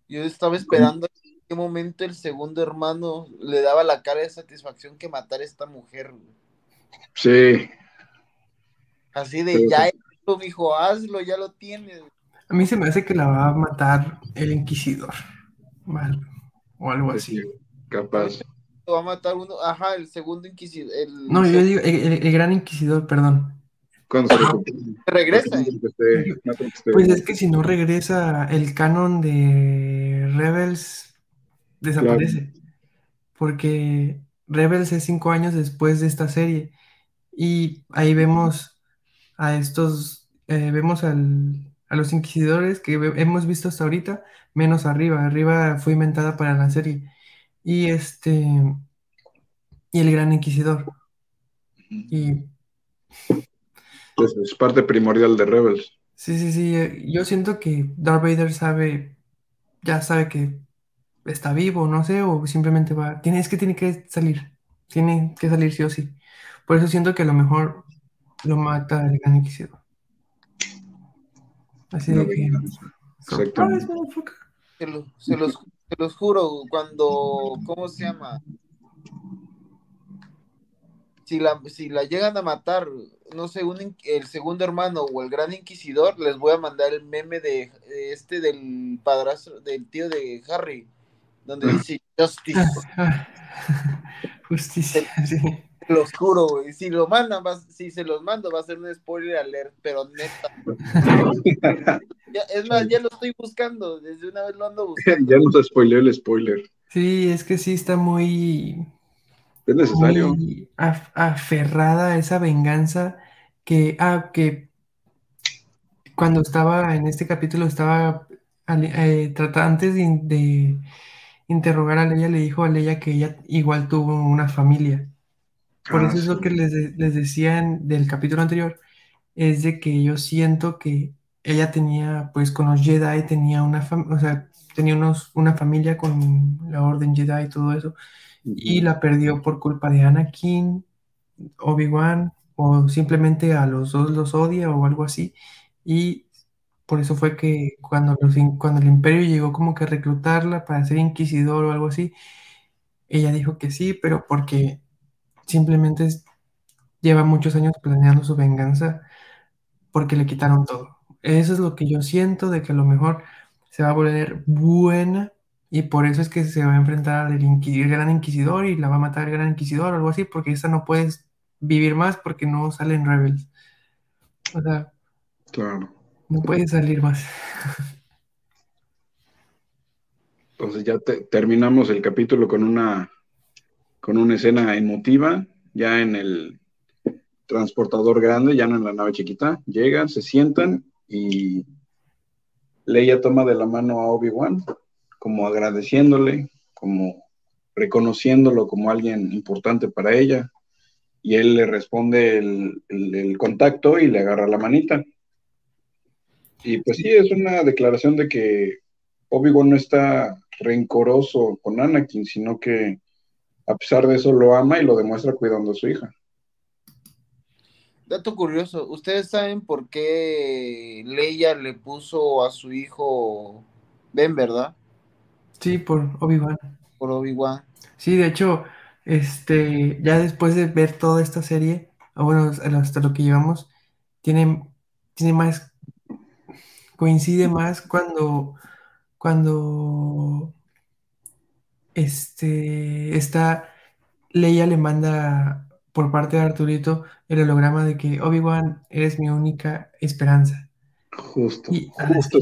Yo estaba esperando qué momento el segundo hermano le daba la cara de satisfacción que matar a esta mujer. Sí. Así de ya mi mijo, hazlo, ya lo tienes. A mí se me hace que la va a matar el inquisidor. Mal. O algo así. Capaz. Lo va a matar uno, ajá, el segundo inquisidor. No, yo digo, el, gran inquisidor, perdón. Cuando se regresa. Pues es que si no regresa el canon de Rebels, desaparece. Porque Rebels es cinco años después de esta serie. Y ahí vemos a estos, eh, vemos al, a los inquisidores que hemos visto hasta ahorita, menos arriba. Arriba fue inventada para la serie. Y este, y el gran inquisidor. Y... Pues es parte primordial de Rebels. Sí, sí, sí. Eh, yo siento que Darth Vader sabe, ya sabe que está vivo, no sé, o simplemente va, tiene, es que tiene que salir, tiene que salir sí o sí. Por eso siento que a lo mejor lo mata el gran inquisidor. Así de que... Se, se, los, se los juro, cuando, ¿cómo se llama? Si la, si la llegan a matar, no sé, un, el segundo hermano o el gran inquisidor, les voy a mandar el meme de este del padrastro, del tío de Harry, donde dice Justice. Justicia, sí. Lo oscuro, güey. Si lo mandan, si se los mando, va a ser un spoiler alert, pero neta. es más, ya lo estoy buscando. Desde una vez lo ando buscando. ya nos spoileó el spoiler. Sí, es que sí está muy. Es necesario. Muy aferrada esa venganza que. Ah, que. Cuando estaba en este capítulo, estaba eh, tratando antes de interrogar a Leia, le dijo a Leia que ella igual tuvo una familia. Por ah, eso es lo que les, les decían del capítulo anterior, es de que yo siento que ella tenía, pues con los Jedi tenía una, o sea, tenía unos, una familia con la Orden Jedi y todo eso, y la perdió por culpa de Anakin, Obi-Wan, o simplemente a los dos los odia o algo así, y por eso fue que cuando, cuando el imperio llegó como que a reclutarla para ser inquisidor o algo así, ella dijo que sí, pero porque simplemente lleva muchos años planeando su venganza porque le quitaron todo. Eso es lo que yo siento de que a lo mejor se va a volver buena y por eso es que se va a enfrentar al gran inquisidor y la va a matar el gran inquisidor o algo así, porque esa no puedes vivir más porque no salen rebels. O sea, claro. No puede salir más. Entonces ya terminamos el capítulo con una, con una escena emotiva, ya en el transportador grande, ya no en la nave chiquita. Llegan, se sientan y Leia toma de la mano a Obi-Wan, como agradeciéndole, como reconociéndolo como alguien importante para ella, y él le responde el, contacto y le agarra la manita. Y pues sí, es una declaración de que Obi-Wan no está rencoroso con Anakin, sino que a pesar de eso lo ama y lo demuestra cuidando a su hija. Dato curioso, ¿ustedes saben por qué Leia le puso a su hijo Ben, verdad? Sí, por Obi-Wan. Por Obi-Wan. Sí, de hecho, este, ya después de ver toda esta serie, o bueno, hasta lo que llevamos, tiene, tiene más, coincide más cuando, cuando, este, está, Leia le manda por parte de Arturito el holograma de que Obi-Wan eres mi única esperanza. Justo, justo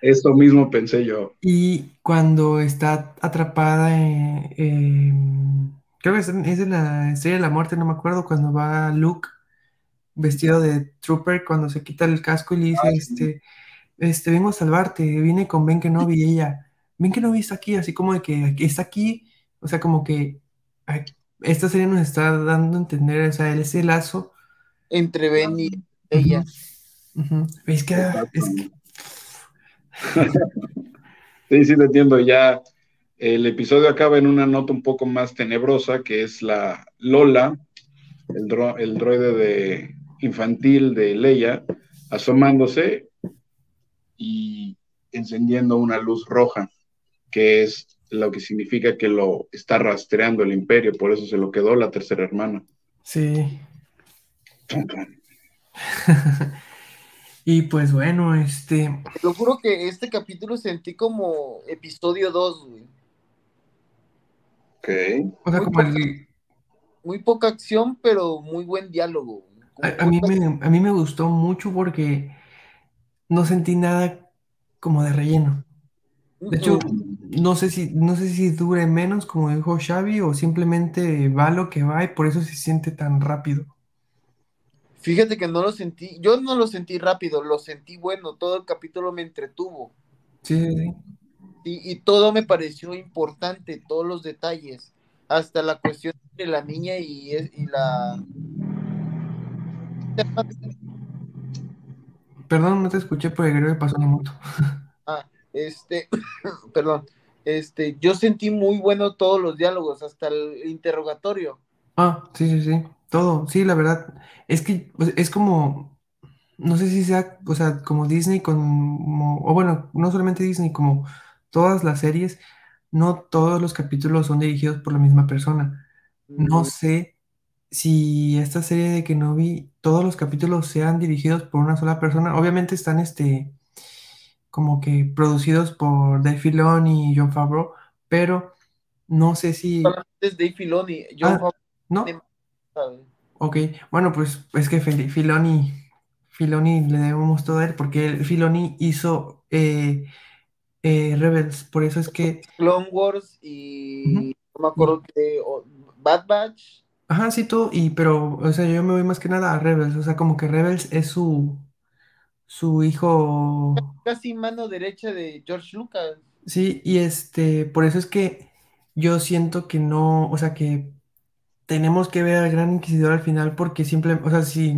eso mismo pensé yo. Y cuando está atrapada en, creo que es en la Estrella de la Muerte, no me acuerdo, cuando va Luke vestido de trooper, cuando se quita el casco y le dice, este, este, vengo a salvarte, vine con Ben Kenobi y ella, Ben Kenobi está aquí, así como de que está aquí, o sea, como que esta serie nos está dando a entender, o sea, ese lazo. Entre Ben y ella. Es que, es que sí, sí, te entiendo. Ya el episodio acaba en una nota un poco más tenebrosa, que es la Lola, el, droide de infantil de Leia, asomándose y encendiendo una luz roja, que es lo que significa que lo está rastreando el imperio, por eso se lo quedó la tercera hermana. Sí. Y pues bueno, este. Te lo juro que este capítulo sentí como episodio 2, güey. Ok. O sea, muy como poca, el. Muy poca acción, pero muy buen diálogo. A, a, mí me, a mí me gustó mucho porque no sentí nada como de relleno. De hecho, no sé si, no sé si dure menos, como dijo Xavi, o simplemente va lo que va y por eso se siente tan rápido. Fíjate que no lo sentí, yo no lo sentí rápido, lo sentí bueno, todo el capítulo me entretuvo. Sí, sí, Y, y todo me pareció importante, todos los detalles, hasta la cuestión de la niña y, y la... Perdón, no te escuché porque creo que pasó una moto. Ah, este, perdón, este, yo sentí muy bueno todos los diálogos, hasta el interrogatorio. Ah, sí, sí, sí. Todo, sí, la verdad. Es que pues, es como, no sé si sea, o sea, como Disney, como, o bueno, no solamente Disney, como todas las series, no todos los capítulos son dirigidos por la misma persona. No sé si esta serie de Kenobi, todos los capítulos sean dirigidos por una sola persona. Obviamente están, este, como que producidos por Dave Filoni y John Favreau, pero no sé si... Es Dave Filoni, John Ah, Favreau. ¿no? Ok, bueno, pues es que Filoni, Filoni le debemos todo a él, porque Filoni hizo eh, eh, Rebels, por eso es que, Clone Wars y no me acuerdo que Bad Batch. ajá, sí, todo, y, pero, o sea, yo me voy más que nada a Rebels, o sea, como que Rebels es su, su hijo, Casi mano derecha de George Lucas. sí, y este, por eso es que yo siento que no, o sea, que tenemos que ver al Gran Inquisidor al final, porque simple, o sea, si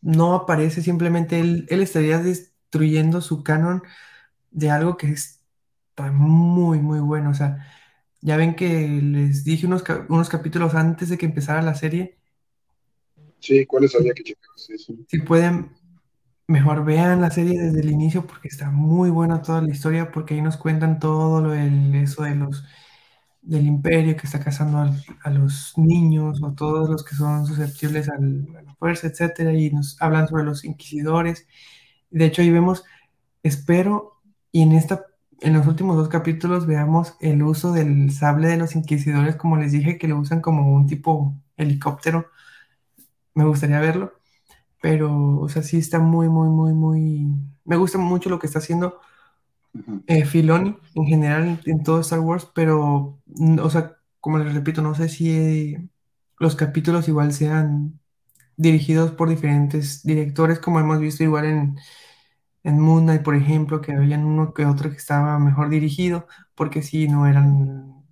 no aparece, simplemente él, él estaría destruyendo su canon de algo que está muy, muy bueno. O sea, ya ven que les dije unos, unos capítulos antes de que empezara la serie. Sí, ¿cuáles había que checar? Sí, sí. Si pueden, mejor vean la serie desde el inicio porque está muy buena toda la historia, porque ahí nos cuentan todo lo del, eso de los del imperio que está cazando a los niños o todos los que son susceptibles al- a la fuerza, etcétera, y nos hablan sobre los inquisidores. De hecho, ahí vemos, espero, y en esta, en los últimos dos capítulos veamos el uso del sable de los inquisidores, como les dije, que lo usan como un tipo helicóptero. Me gustaría verlo, pero, o sea, sí está muy, muy, muy, muy. Me gusta mucho lo que está haciendo eh, Filoni en general en todo Star Wars, pero, o sea, como les repito, no sé si eh, los capítulos igual sean dirigidos por diferentes directores, como hemos visto igual en en Moon Knight, por ejemplo, que había uno que otro que estaba mejor dirigido, porque sí, no eran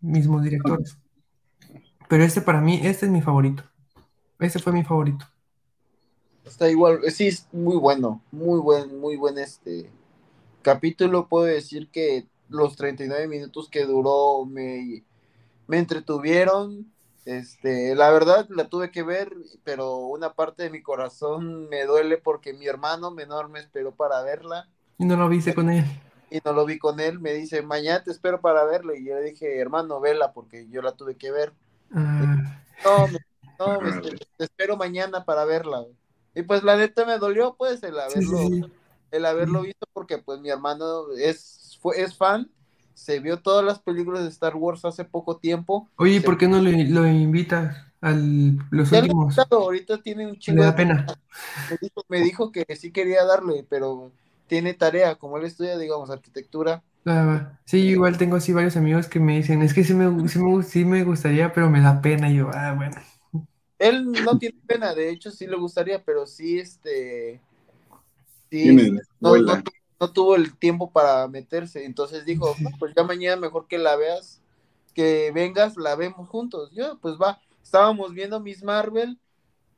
mismos directores. Pero este para mí, este es mi favorito. Este fue mi favorito. Está igual, sí, es muy bueno, muy buen, muy buen este capítulo. Puedo decir que los 39 minutos que duró me, me entretuvieron. Este, la verdad la tuve que ver, pero una parte de mi corazón me duele porque mi hermano menor me esperó para verla. Y no lo viste con él. Y no lo vi con él, me dice, mañana te espero para verla. Y yo le dije, hermano, vela porque yo la tuve que ver. Ah, No, me- no, me- te espero mañana para verla. Y pues la neta me dolió pues el haberlo, sí, sí. el haberlo visto porque pues mi hermano es, fue, es fan, se vio todas las películas de Star Wars hace poco tiempo. Oye, ¿y Se- por qué no lo, lo invitas a los Ya lo últimos? invitado, ahorita tiene un Le chingo da pena. me dijo, me dijo que sí quería darle, pero tiene tarea, como él estudia, digamos, arquitectura. Ah, sí, igual tengo así varios amigos que me dicen, es que sí me, sí me, sí me gustaría, pero me da pena. Y yo, ah, bueno. Él no tiene pena, de hecho sí le gustaría, pero sí, este, sí, no, tuvo el tiempo para meterse, entonces dijo, "No, pues ya mañana mejor que la veas, que vengas, la vemos juntos. Yo, pues va, estábamos viendo Miss Marvel,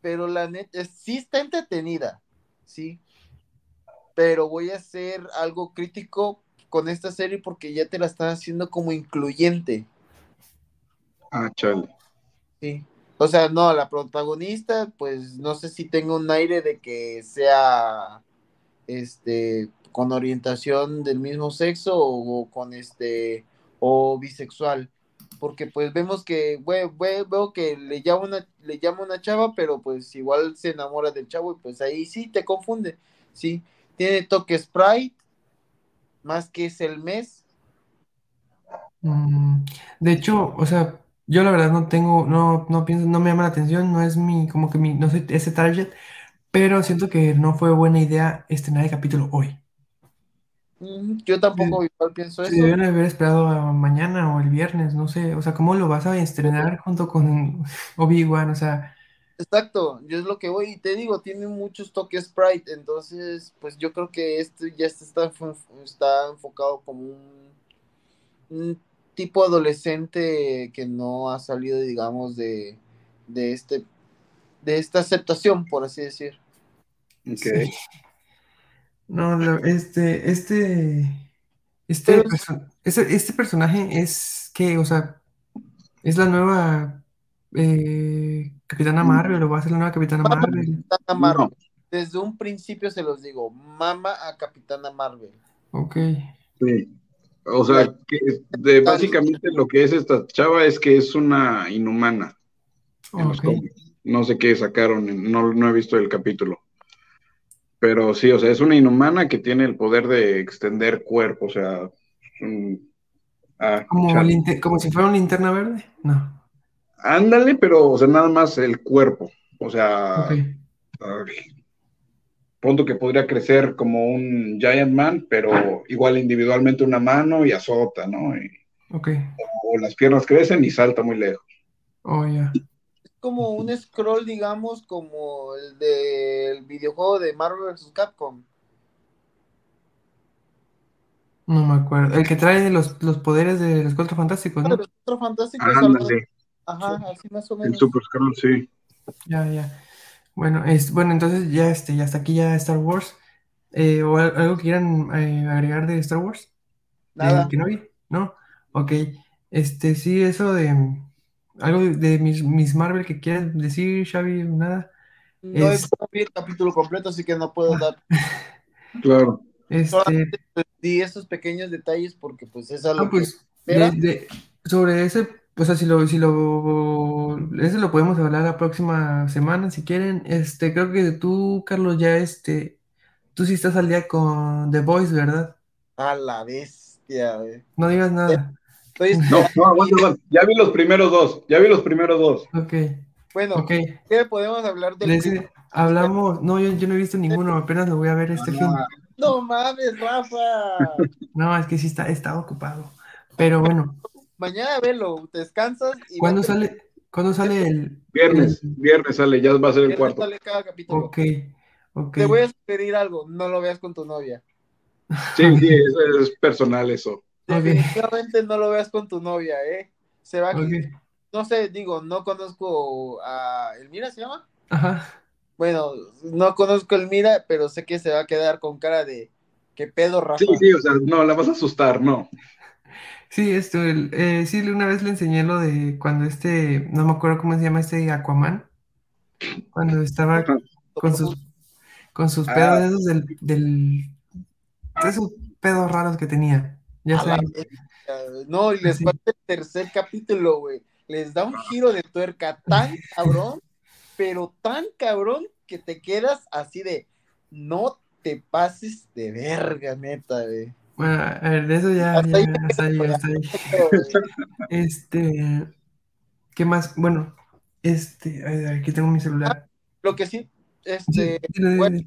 pero la neta, es- sí está entretenida, sí, pero voy a hacer algo crítico con esta serie porque ya te la están haciendo como incluyente. Ah, chale. Sí. O sea, no, la protagonista, pues no sé si tenga un aire de que sea este con orientación del mismo sexo o, con este o bisexual. Porque pues vemos que veo que le llama una le llama una chava, pero pues igual se enamora del chavo y pues ahí sí te confunde. Sí, tiene toque Sprite más que es el mes. Mm, de hecho, o sea, yo la verdad no tengo, no, no pienso, no me llama la atención, no es mi, como que mi, no soy ese target, pero siento que no fue buena idea estrenar el capítulo hoy. Mm, Yo tampoco igual pienso Se eso. debieron haber esperado a mañana o el viernes, no sé, o sea, ¿cómo lo vas a estrenar junto con Obi-Wan? O sea, Exacto, yo es lo que voy y te digo, tiene muchos toques Sprite, entonces pues yo creo que esto ya está, está, está enfocado como un, un tipo adolescente que no ha salido, digamos, de, de este de esta aceptación, por así decir. Ok. sí. No, lo- este, este, este, Pero- perso- este, este personaje es que, o sea, es la nueva eh, Capitana Marvel o va a ser la nueva Capitana Marvel. Capitana Marvel. No, Desde un principio se los digo, mama a Capitana Marvel. Ok. sí. O sea, que de, básicamente lo que es esta chava es que es una inhumana. No sé qué sacaron, no, no he visto el capítulo. Pero sí, o sea, es una inhumana que tiene el poder de extender cuerpo, o sea, un- ah, Como, como si fuera una linterna verde. No. Ándale, pero, o sea, nada más el cuerpo. O sea, ay, punto que podría crecer como un Giant Man, pero igual individualmente una mano y azota, ¿no? Y- Ok. o las piernas crecen y salta muy lejos. Oh, ya. Es como un scroll, digamos, como el del videojuego de Marvel vs. Capcom. No me acuerdo. El que trae los, los poderes de los cuatro fantásticos, ¿no? Los Cuatro Fantásticos, algo- ajá, así más o el menos. Super Scroll, sí. Ya, ya. Bueno, es, bueno, entonces ya este, ya hasta aquí ya Star Wars. Eh, ¿o al- algo que quieran eh, agregar de Star Wars? ¿De Nada. Kenobi? ¿No? Ok. Este, sí, eso de mm, algo de, de Miss, Miss Marvel que quieras decir, Xavi, nada. No Es- he vi el capítulo completo, así que no puedo dar. Claro. Este, Solamente pues, di esos pequeños detalles porque pues es algo ah, pues, que de- espera. de- sobre ese, o sea, si lo, si lo, ese lo podemos hablar la próxima semana, si quieren. Este, creo que tú, Carlos, ya este, tú sí estás al día con The Voice, ¿verdad? A la bestia, güey. No digas nada. Estoy No, no, aguanta, aguanta. Ya vi los primeros dos, ya vi los primeros dos. Ok, Bueno, ok. ¿qué podemos hablar del De ese hablamos, no, yo, yo no he visto ninguno, apenas lo voy a ver este fin. Ah, No mames, Rafa. No, es que sí está, está ocupado. Pero bueno, Mañana velo, descansas y ¿cuándo vete. sale, ¿cuándo sale el, Viernes, el- viernes sale, ya va a ser el Viernes cuarto. sale cada capítulo. Ok, Te voy a pedir algo, no lo veas con tu novia. Sí, sí, eso es personal eso. Definitivamente no lo veas con tu novia, ¿eh? Se va a... No sé, digo, no conozco a Elmira, ¿se llama? Ajá. Bueno, no conozco a Elmira, pero sé que se va a quedar con cara de ¿qué pedo, Rafa? Sí, sí, o sea, no, la vas a asustar, no. Sí, esto, eh, sí, una vez le enseñé lo de cuando este, no me acuerdo cómo se llama este Aquaman, cuando estaba con sus, con sus pedos ah. esos del, del, de esos pedos raros que tenía. Ya sabes. No, y les falta el tercer capítulo, güey. Les da un giro de tuerca tan cabrón, pero tan cabrón que te quedas así de, no te pases de verga, neta, güey. Bueno, a ver, de eso ya, ya, hasta ahí, hasta ahí. Este, ¿qué más? Bueno, este, aquí tengo mi celular. Ah, lo que sí, este, bueno,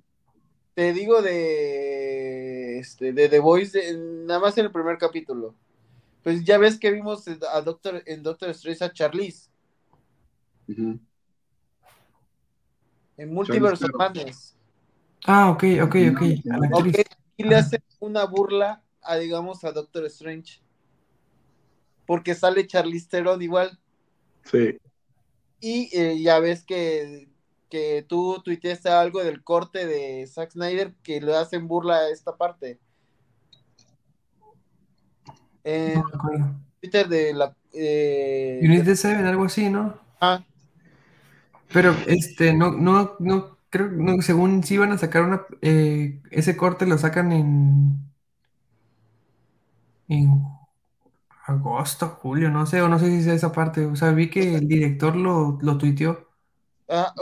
te digo de, este, de The Voice, nada más en el primer capítulo. Pues ya ves que vimos a Doctor, en Doctor Strange a Charlize. En Multiverse of Ah, ok, ok, ok. Y le hace una burla a, digamos, a Doctor Strange. Porque sale Charlize Theron igual. Sí. Y eh, ya ves que, que tú tuiteaste algo del corte de Zack Snyder que le hacen burla a esta parte. En Twitter de la. Eh, Unit Seven, algo así, ¿no? Ah. Pero este, no, no, no creo, no, según si van a sacar una, eh, ese corte lo sacan en, en agosto, julio, no sé, o no sé si sea esa parte, o sea, vi que el director lo, lo tuiteó. Ah,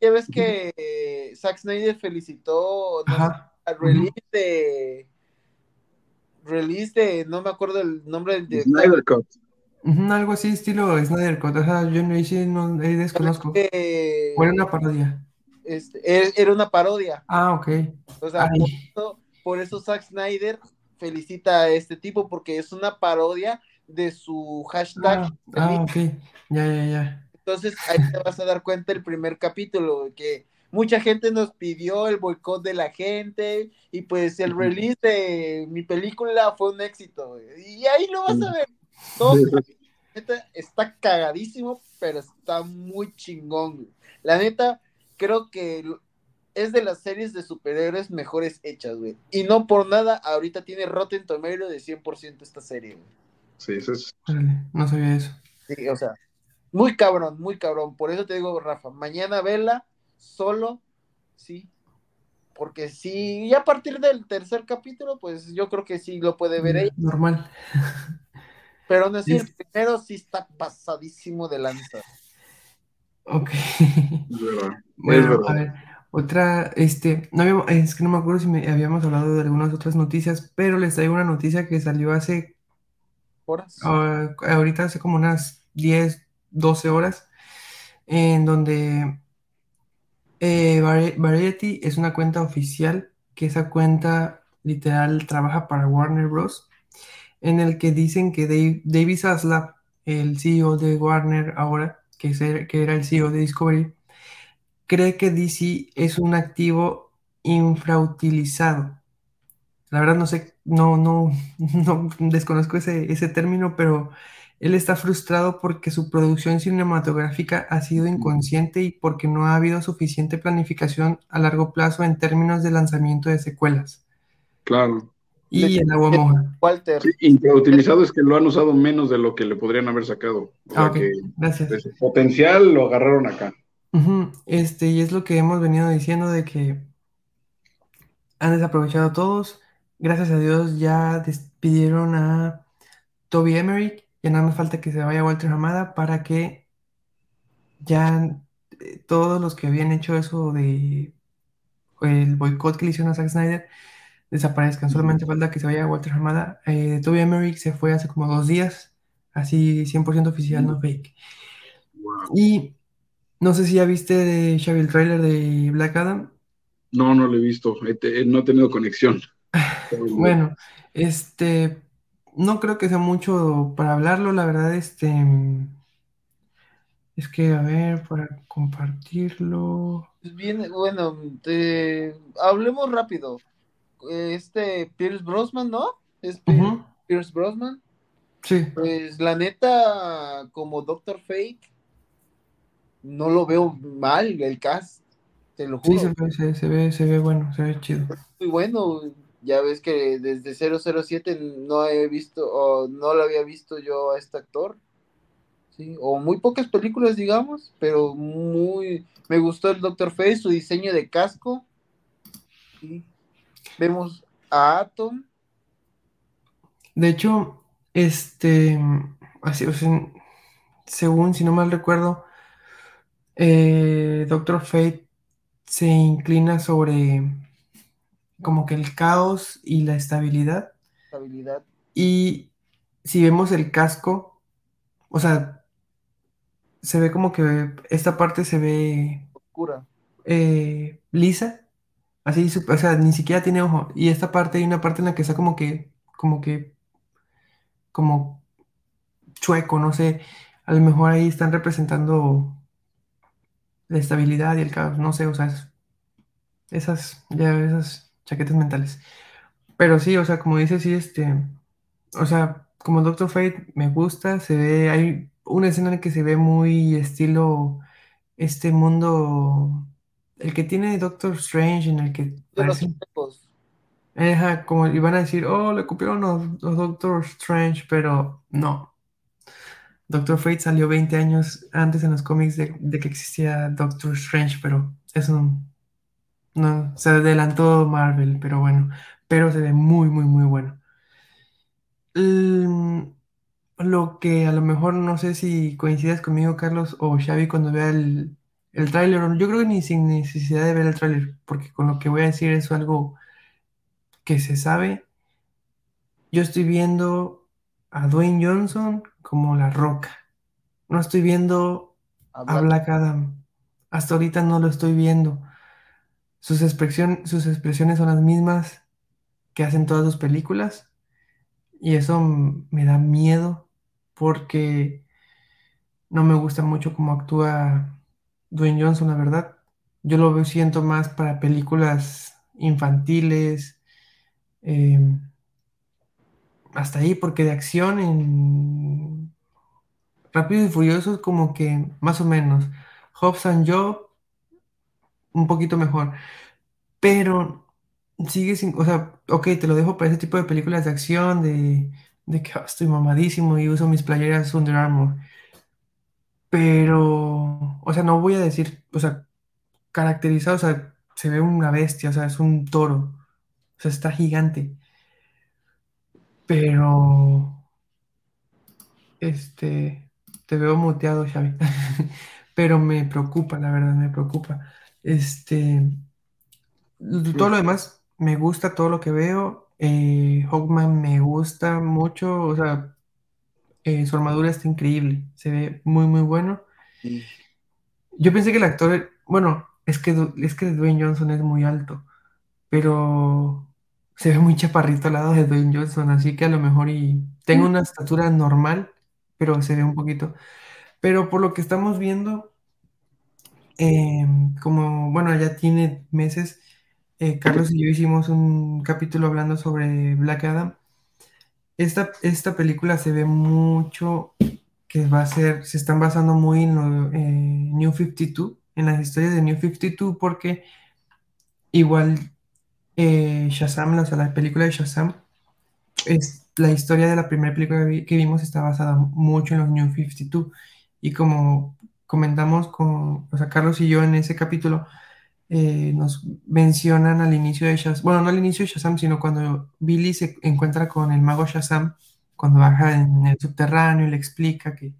ya ves que Zack Snyder felicitó al release de release de, no me acuerdo el nombre del director. Snyder Cut. algo así, estilo Snyder Cut, o sea, yo no, no desconozco. ¿O era una parodia? Este, era una parodia. Ah, ok. O sea, por eso, Zack Snyder felicita a este tipo porque es una parodia de su hashtag. Ah, ah ok. Ya, ya, ya. Entonces ahí te vas a dar cuenta el primer capítulo, que mucha gente nos pidió el boicot de la gente y pues el release de mi película fue un éxito. Y ahí lo vas a ver. Todo está cagadísimo, pero está muy chingón. La neta, creo que es de las series de superhéroes mejores hechas, güey. Y no por nada, ahorita tiene Rotten Tomato de 100% esta serie, güey. Sí, eso es. No sabía eso. Sí, o sea, muy cabrón, muy cabrón. Por eso te digo, Rafa, mañana vela solo, sí. Porque sí, y a partir del tercer capítulo, pues yo creo que sí lo puede ver ella. Normal. Pero no sé, el primero sí está pasadísimo de lanza. Ok. bueno, a ver, otra, este, no es que no me acuerdo si me, habíamos hablado de algunas otras noticias, pero les traigo una noticia que salió hace, ¿Horas? Ah, ahorita hace como unas 10, 12 horas, en donde eh, Variety es una cuenta oficial, que esa cuenta literal trabaja para Warner Bros., en el que dicen que David Zaslav, el CEO de Warner ahora, que, era el CEO de Discovery, cree que DC es un activo infrautilizado. La verdad no sé, no, no, no desconozco ese, ese término, pero él está frustrado porque su producción cinematográfica ha sido inconsciente y porque no ha habido suficiente planificación a largo plazo en términos de lanzamiento de secuelas. Claro. Y en agua moja. Walter. infrautilizado es que lo han usado menos de lo que le podrían haber sacado. ah, Gracias. potencial lo agarraron acá. Este, y es lo que hemos venido diciendo de que han desaprovechado todos. Gracias a Dios ya despidieron a Toby Emmerich. Ya nada más falta que se vaya Walter Hamada para que ya eh, todos los que habían hecho eso de el boicot que le hicieron a Zack Snyder desaparezcan. Solamente falta que se vaya Walter Armada. Eh, Toby Emmerich se fue hace como dos días, así 100% oficial, no fake. Y no sé si ya viste de Xavi el trailer de Black Adam. No, no lo he visto, no he tenido conexión. bueno, este, no creo que sea mucho para hablarlo, la verdad, este, Es que, a ver, para compartirlo. Pues bien, bueno, te... hablemos rápido. Este Pierce Brosnan, ¿no? Es Pierce Brosnan. Sí. Pues la neta, como Doctor Fate, no lo veo mal el cast, te lo juro. Sí, se ve, se, ve, bueno, se ve chido. Muy bueno, ya ves que desde 007 no he visto, o no lo había visto yo a este actor, sí, o muy pocas películas, digamos, pero muy, me gustó el Doctor Fate, su diseño de casco, sí. Vemos a Atom. De hecho, este, así, o sea, según, si no mal recuerdo, eh, Doctor Fate se inclina sobre como que el caos y la estabilidad. Estabilidad. Y si vemos el casco, o sea, se ve como que esta parte se ve oscura, eh, lisa, así, o sea, ni siquiera tiene ojo. Y esta parte hay una parte en la que está como que, como que, como chueco, no sé. A lo mejor ahí están representando la estabilidad y el caos, no sé, o sea, esas, ya esas chaquetas mentales. Pero sí, o sea, como dice, sí, este, o sea, como Doctor Fate me gusta, se ve, hay una escena en la que se ve muy estilo este mundo, el que tiene Doctor Strange, en el que parece... Ajá, como iban a decir, oh, le copiaron los, los Doctor Strange, pero no. Doctor Fate salió 20 años antes en los cómics de, que existía Doctor Strange, pero eso no, se adelantó Marvel, pero bueno, pero se ve muy, muy, muy bueno. lo que a lo mejor no sé si coincides conmigo, Carlos, o Xavi, cuando vea el, el tráiler, yo creo que ni sin necesidad de ver el tráiler, porque con lo que voy a decir es algo que se sabe. Yo estoy viendo a Dwayne Johnson como la roca. No estoy viendo a Black Adam. Hasta ahorita no lo estoy viendo. Sus, sus expresiones son las mismas que hacen todas sus películas. Y eso me da miedo porque no me gusta mucho cómo actúa Dwayne Johnson, la verdad. Yo lo siento más para películas infantiles. Em, hasta ahí, porque de acción en Rápido y Furioso como que más o menos. Hobbs and Job un poquito mejor. Pero sigue sin, o sea, ok, te lo dejo para ese tipo de películas de acción, de, que ah, estoy mamadísimo y uso mis playeras Under Armour. Pero, o sea, no voy a decir, o sea, caracterizado, o sea, se ve una bestia, o sea, es un toro, o sea, está gigante. Pero, este, te veo muteado, Xavi. Pero me preocupa, la verdad, me preocupa. Este, todo lo demás, me gusta todo lo que veo. Eh, Hawkman me gusta mucho, o sea, eh, su armadura está increíble, se ve muy, muy bueno. Yo pensé que el actor, bueno, es que, es que Dwayne Johnson es muy alto, pero se ve muy chaparrito al lado de Dwayne Johnson, así que a lo mejor y tengo una estatura normal, pero se ve un poquito. Pero por lo que estamos viendo, em, como, bueno, ya tiene meses, eh, Carlos y yo hicimos un capítulo hablando sobre Black Adam. Esta, esta película se ve mucho que va a ser, se están basando muy en lo, eh, New 52, en las historias de New 52, porque igual eh, Shazam, o sea, la película de Shazam, es la historia de la primera película que, vimos está basada mucho en los New 52. Y como comentamos con, o sea, Carlos y yo en ese capítulo, eh, nos mencionan al inicio de Shazam, bueno, no al inicio de Shazam, sino cuando Billy se encuentra con el mago Shazam, cuando baja en el subterráneo y le explica que,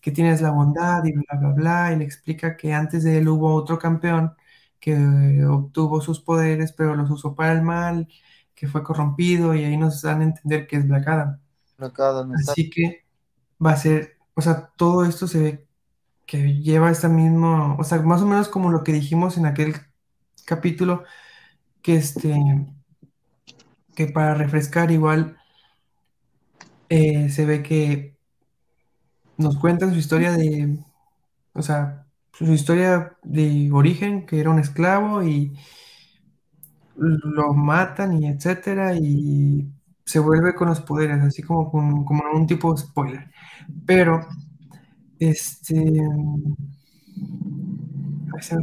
que tienes la bondad y bla, bla, bla, y le explica que antes de él hubo otro campeón que obtuvo sus poderes, pero los usó para el mal, que fue corrompido, y ahí nos dan a entender que es Black Adam. Así que va a ser, o sea, todo esto se ve que lleva esta misma, o sea, más o menos como lo que dijimos en aquel capítulo, que este, que para refrescar igual eh, se ve que nos cuentan su historia de o sea, su historia de origen, que era un esclavo y lo matan y etcétera, y se vuelve con los poderes, así como, con, como un tipo de spoiler. Pero, este...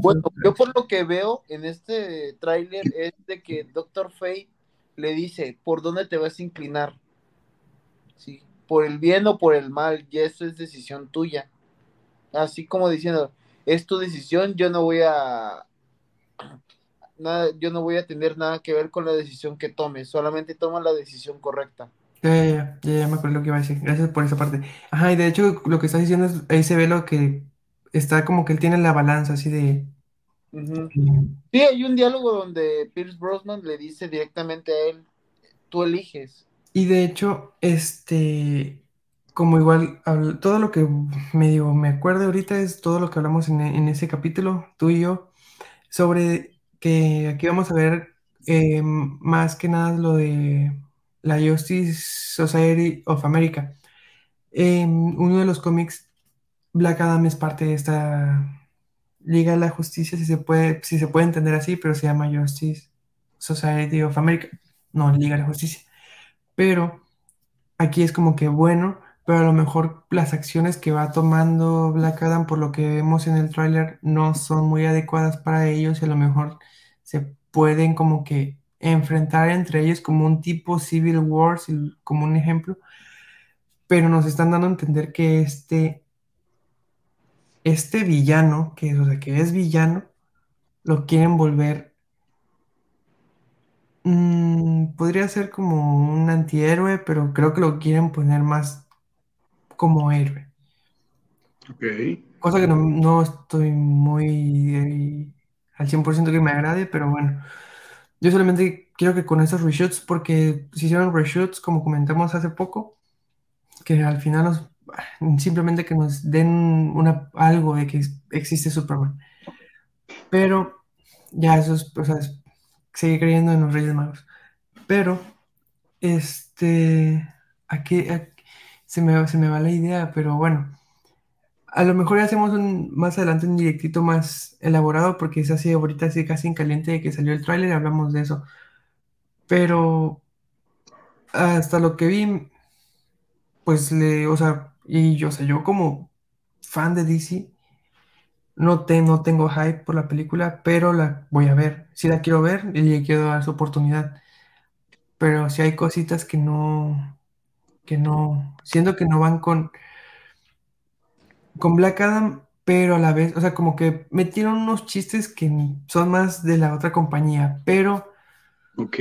Bueno, yo por lo que veo en este tráiler es de que Doctor Fate le dice, ¿por dónde te vas a inclinar? Sí, por el bien o por el mal, y eso es decisión tuya. Así como diciendo, es tu decisión, yo no voy a nada, yo no voy a tener nada que ver con la decisión que tomes, solamente toma la decisión correcta. Ya, ya, ya, ya me acuerdo lo que iba a decir. Gracias por esa parte. Ajá, y de hecho lo que estás diciendo es, ahí se ve lo que está como que él tiene la balanza así de... Sí, hay un diálogo donde Pierce Brosnan le dice directamente a él, tú eliges. Y de hecho, este, como igual, todo lo que me digo, me acuerdo ahorita es todo lo que hablamos en, en ese capítulo, tú y yo, sobre que aquí vamos a ver eh, más que nada lo de la Justice Society of America. En uno de los cómics, Black Adam es parte de esta Liga de la Justicia, si se puede, si se puede entender así, pero se llama Justice Society of America, no Liga de la Justicia. Pero aquí es como que bueno, pero a lo mejor las acciones que va tomando Black Adam, por lo que vemos en el tráiler, no son muy adecuadas para ellos y a lo mejor se pueden como que enfrentar entre ellos como un tipo Civil War, como un ejemplo, pero nos están dando a entender que este, este villano, que, o sea, que es villano, lo quieren volver, mm, podría ser como un antihéroe, pero creo que lo quieren poner más como héroe. Cosa que no, estoy muy eh, al 100% que me agrade, pero bueno. Yo solamente quiero que con estos reshoots, porque se hicieron reshoots, como comentamos hace poco, que al final nos, simplemente que nos den una, algo de que existe Superman. Pero ya eso es, o sea, seguir creyendo en los Reyes Magos. Pero, este, aquí, se, me, se me va la idea, pero bueno. A lo mejor hacemos un, más adelante un directito más elaborado porque es así ahorita así casi en caliente de que salió el tráiler, hablamos de eso. Pero hasta lo que vi, pues le, o sea, y yo, sé yo como fan de DC, no, no tengo hype por la película, pero la voy a ver. Si la quiero ver, y le quiero dar su oportunidad. Pero si hay cositas que no, que no, siento que no van con con Black Adam, pero a la vez, o sea, como que metieron unos chistes que son más de la otra compañía, pero Ok.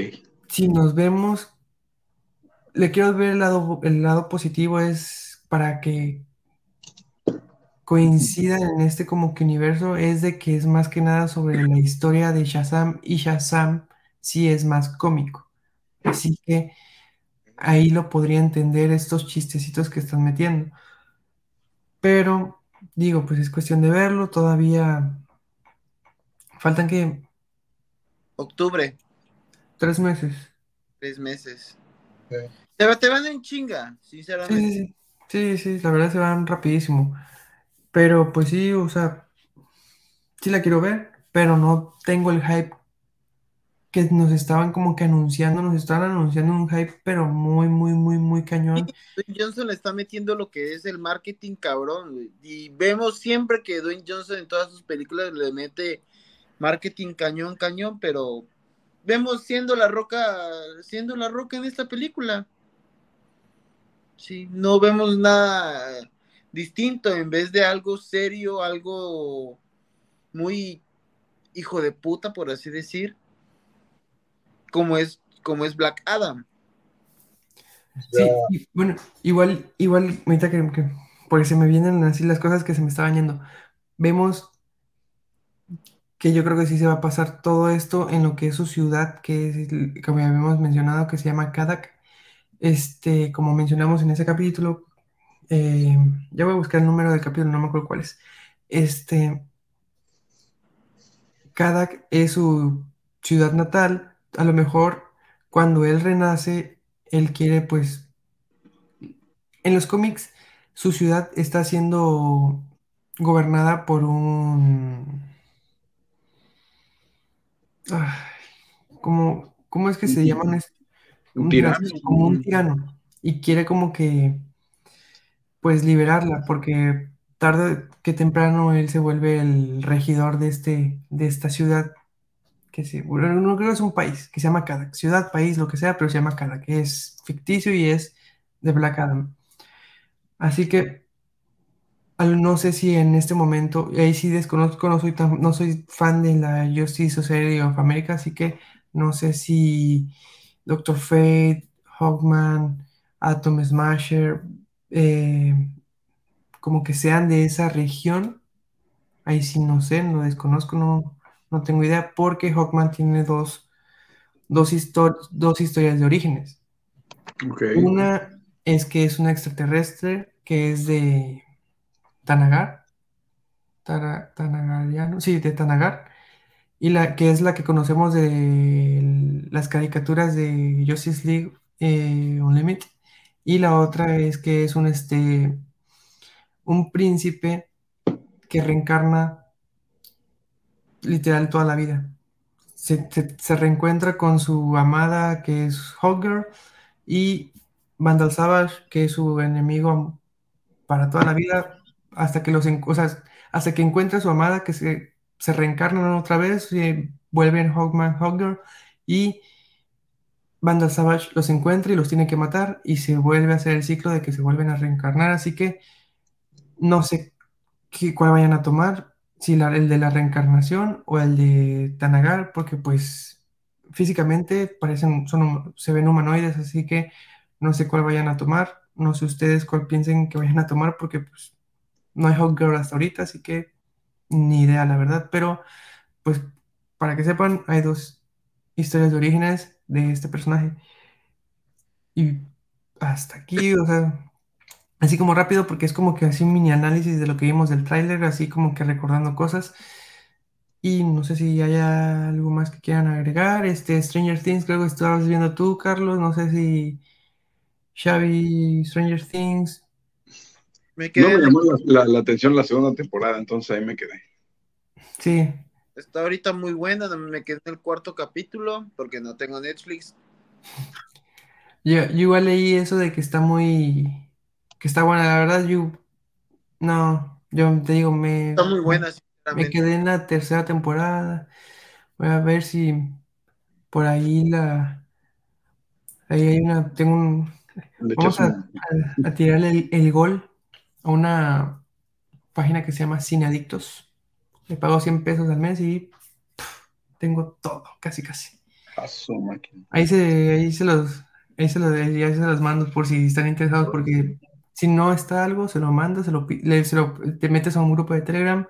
si nos vemos, le quiero ver el lado, el lado positivo es para que coincidan en este como que universo, es de que es más que nada sobre la historia de Shazam y Shazam sí es más cómico. Así que ahí lo podría entender estos chistecitos que están metiendo. Pero digo, pues es cuestión de verlo. Todavía faltan que Octubre, tres meses. tres meses. Te, va- te van en chinga, sinceramente. sí, sí. Sí, sí, la verdad se van rapidísimo. Pero pues sí, o sea, sí la quiero ver, pero no tengo el hype que nos estaban como que anunciando, nos estaban anunciando un hype, pero muy, muy, muy, muy cañón. Dwayne Johnson le está metiendo lo que es el marketing cabrón. Y vemos siempre que Dwayne Johnson en todas sus películas le mete marketing cañón, cañón, pero vemos siendo la roca, siendo la roca en esta película. Sí, no vemos nada distinto, en vez de algo serio, algo muy hijo de puta, por así decir, como es, como es Black Adam. Sí, y, bueno, igual, igual, ahorita que, que, porque se me vienen así las cosas que se me estaban yendo. Vemos que yo creo que sí se va a pasar todo esto en lo que es su ciudad, que es, como ya habíamos mencionado, que se llama Kadak. Este, como mencionamos en ese capítulo, eh, ya voy a buscar el número del capítulo, no me acuerdo cuál es. Este, Kadak es su ciudad natal. A lo mejor cuando él renace, él quiere, pues, en los cómics, su ciudad está siendo gobernada por un... Ay, ¿cómo, cómo es que se llaman? Es- Un tirano. como un tirano. Y quiere como que, pues, liberarla, porque tarde que temprano él se vuelve el regidor de, este, de esta ciudad, que no creo que es un país, que se llama Cada, ciudad, país, lo que sea, pero se llama Cada, que es ficticio y es de Black Adam. Así que no sé si en este momento, y ahí sí desconozco, no soy tan, no soy fan de la Justice Society of America, así que no sé si Doctor Fate, Hawkman, Atom Smasher, eh, como que sean de esa región. Ahí sí no sé, no desconozco, no, no tengo idea, porque Hawkman tiene dos, dos, histo- dos historias de orígenes. Una es que es un extraterrestre que es de Tanagar, Tara- Tanagariano, sí, de Tanagar, y la que es la que conocemos de las caricaturas de Justice League eh, Unlimited, y la otra es que es un, este, un príncipe que reencarna literal toda la vida. Se, reencuentra con su amada que es Hawkgirl y Vandal Savage que es su enemigo para toda la vida hasta que los o sea, hasta que encuentra a su amada que se, se reencarnan otra vez y vuelven Hawkman Hawkgirl y Vandal Savage los encuentra y los tiene que matar y se vuelve a hacer el ciclo de que se vuelven a reencarnar así que no sé qué, cuál vayan a tomar si el de la reencarnación o el de Tanagar porque pues físicamente parecen son se ven humanoides así que no sé cuál vayan a tomar no sé ustedes cuál piensen que vayan a tomar porque pues no hay Hawkgirl hasta ahorita, así que ni idea, la verdad. Pero, pues, para que sepan, hay dos historias de orígenes de este personaje. Y hasta aquí, o sea, así como rápido, porque es como que así un mini análisis de lo que vimos del tráiler, así como que recordando cosas. Y no sé si haya algo más que quieran agregar. Este, Stranger Things, creo que estabas viendo tú, Carlos. No sé si Xavi, Stranger Things. Me No quedé me en el- llamó la, la- la atención la segunda temporada, entonces ahí me quedé. Sí, está ahorita muy buena, me quedé en el cuarto capítulo porque no tengo Netflix. Yo, yo igual leí eso de que está muy, que está buena, la verdad, yo, no, yo te digo, me, Está muy buena, me quedé en la tercera temporada, voy a ver si por ahí la, ahí hay una, tengo un, vamos a, a, a tirarle el, el gol a una página que se llama Cineadictos, le pago 100 pesos al mes y pff, tengo todo, casi casi. Ahí se, ahí se los, ahí se los, ahí se los mando por si están interesados, porque si no está algo, se lo mandas, se lo, le- se lo- te metes a un grupo de Telegram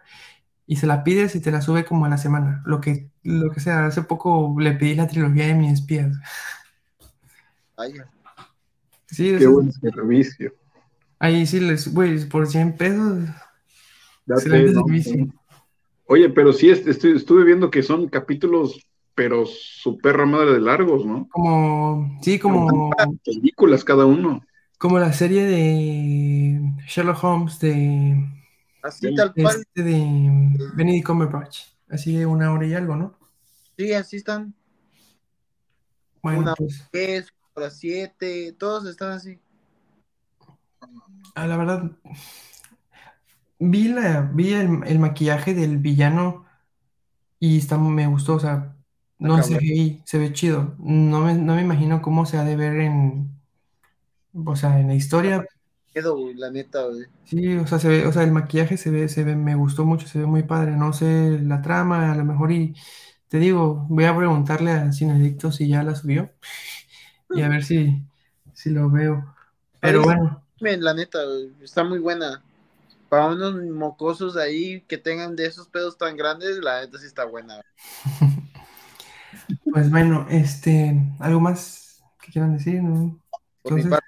y se la pides y te la sube como a la semana, lo que, lo que sea. Hace poco le pedí la trilogía de mis espías. Vaya. Sí, Qué buen servicio. ahí sí les, güey, por 100 pesos, excelente ¿no? servicio. Oye, pero sí, est- estu- estuve viendo que son capítulos, pero su perra madre de largos, ¿no? Como, sí, como, Películas cada uno. Como la serie de Sherlock Holmes de, Así tal de cual. este de Benedict Cumberbatch. Así de una hora y algo, ¿no? Sí, así están. Bueno, Una- pues. 10, horas 7, todos están así. Ah, la verdad, vi, la, vi el, el maquillaje del villano y está, me gustó, o sea, no cabrón. CGI, se ve chido. No me, no me imagino cómo se ha de ver en, o sea, en la historia. Quedo, güey, la neta, güey. Sí, o sea, se ve, o sea, el maquillaje se ve, se ve, me gustó mucho, se ve muy padre. No sé la trama, a lo mejor y te digo, voy a preguntarle a Cinedicto si ya la subió y a ver si, si lo veo. Pero bueno. La neta, güey, está muy buena. Para unos mocosos ahí que tengan de esos pedos tan grandes, la neta sí está buena. Pues bueno, este, ¿algo más que quieran decir? no? Por mi Entonces, parte,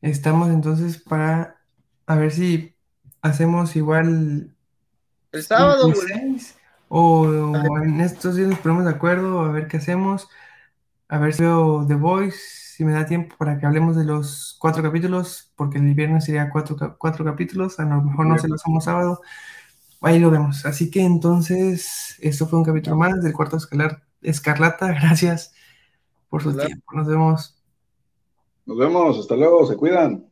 estamos entonces para a ver si hacemos igual El sábado, o, o en estos días nos ponemos de acuerdo a ver qué hacemos, a ver si veo The Voice, si me da tiempo para que hablemos de los cuatro capítulos, porque el viernes sería cuatro, cuatro capítulos, a lo mejor no se los hacemos sábado, ahí lo vemos. Así que entonces, esto fue un capítulo más del cuarto escalar, escarlata, gracias por su tiempo, nos vemos. Nos vemos, hasta luego, se cuidan.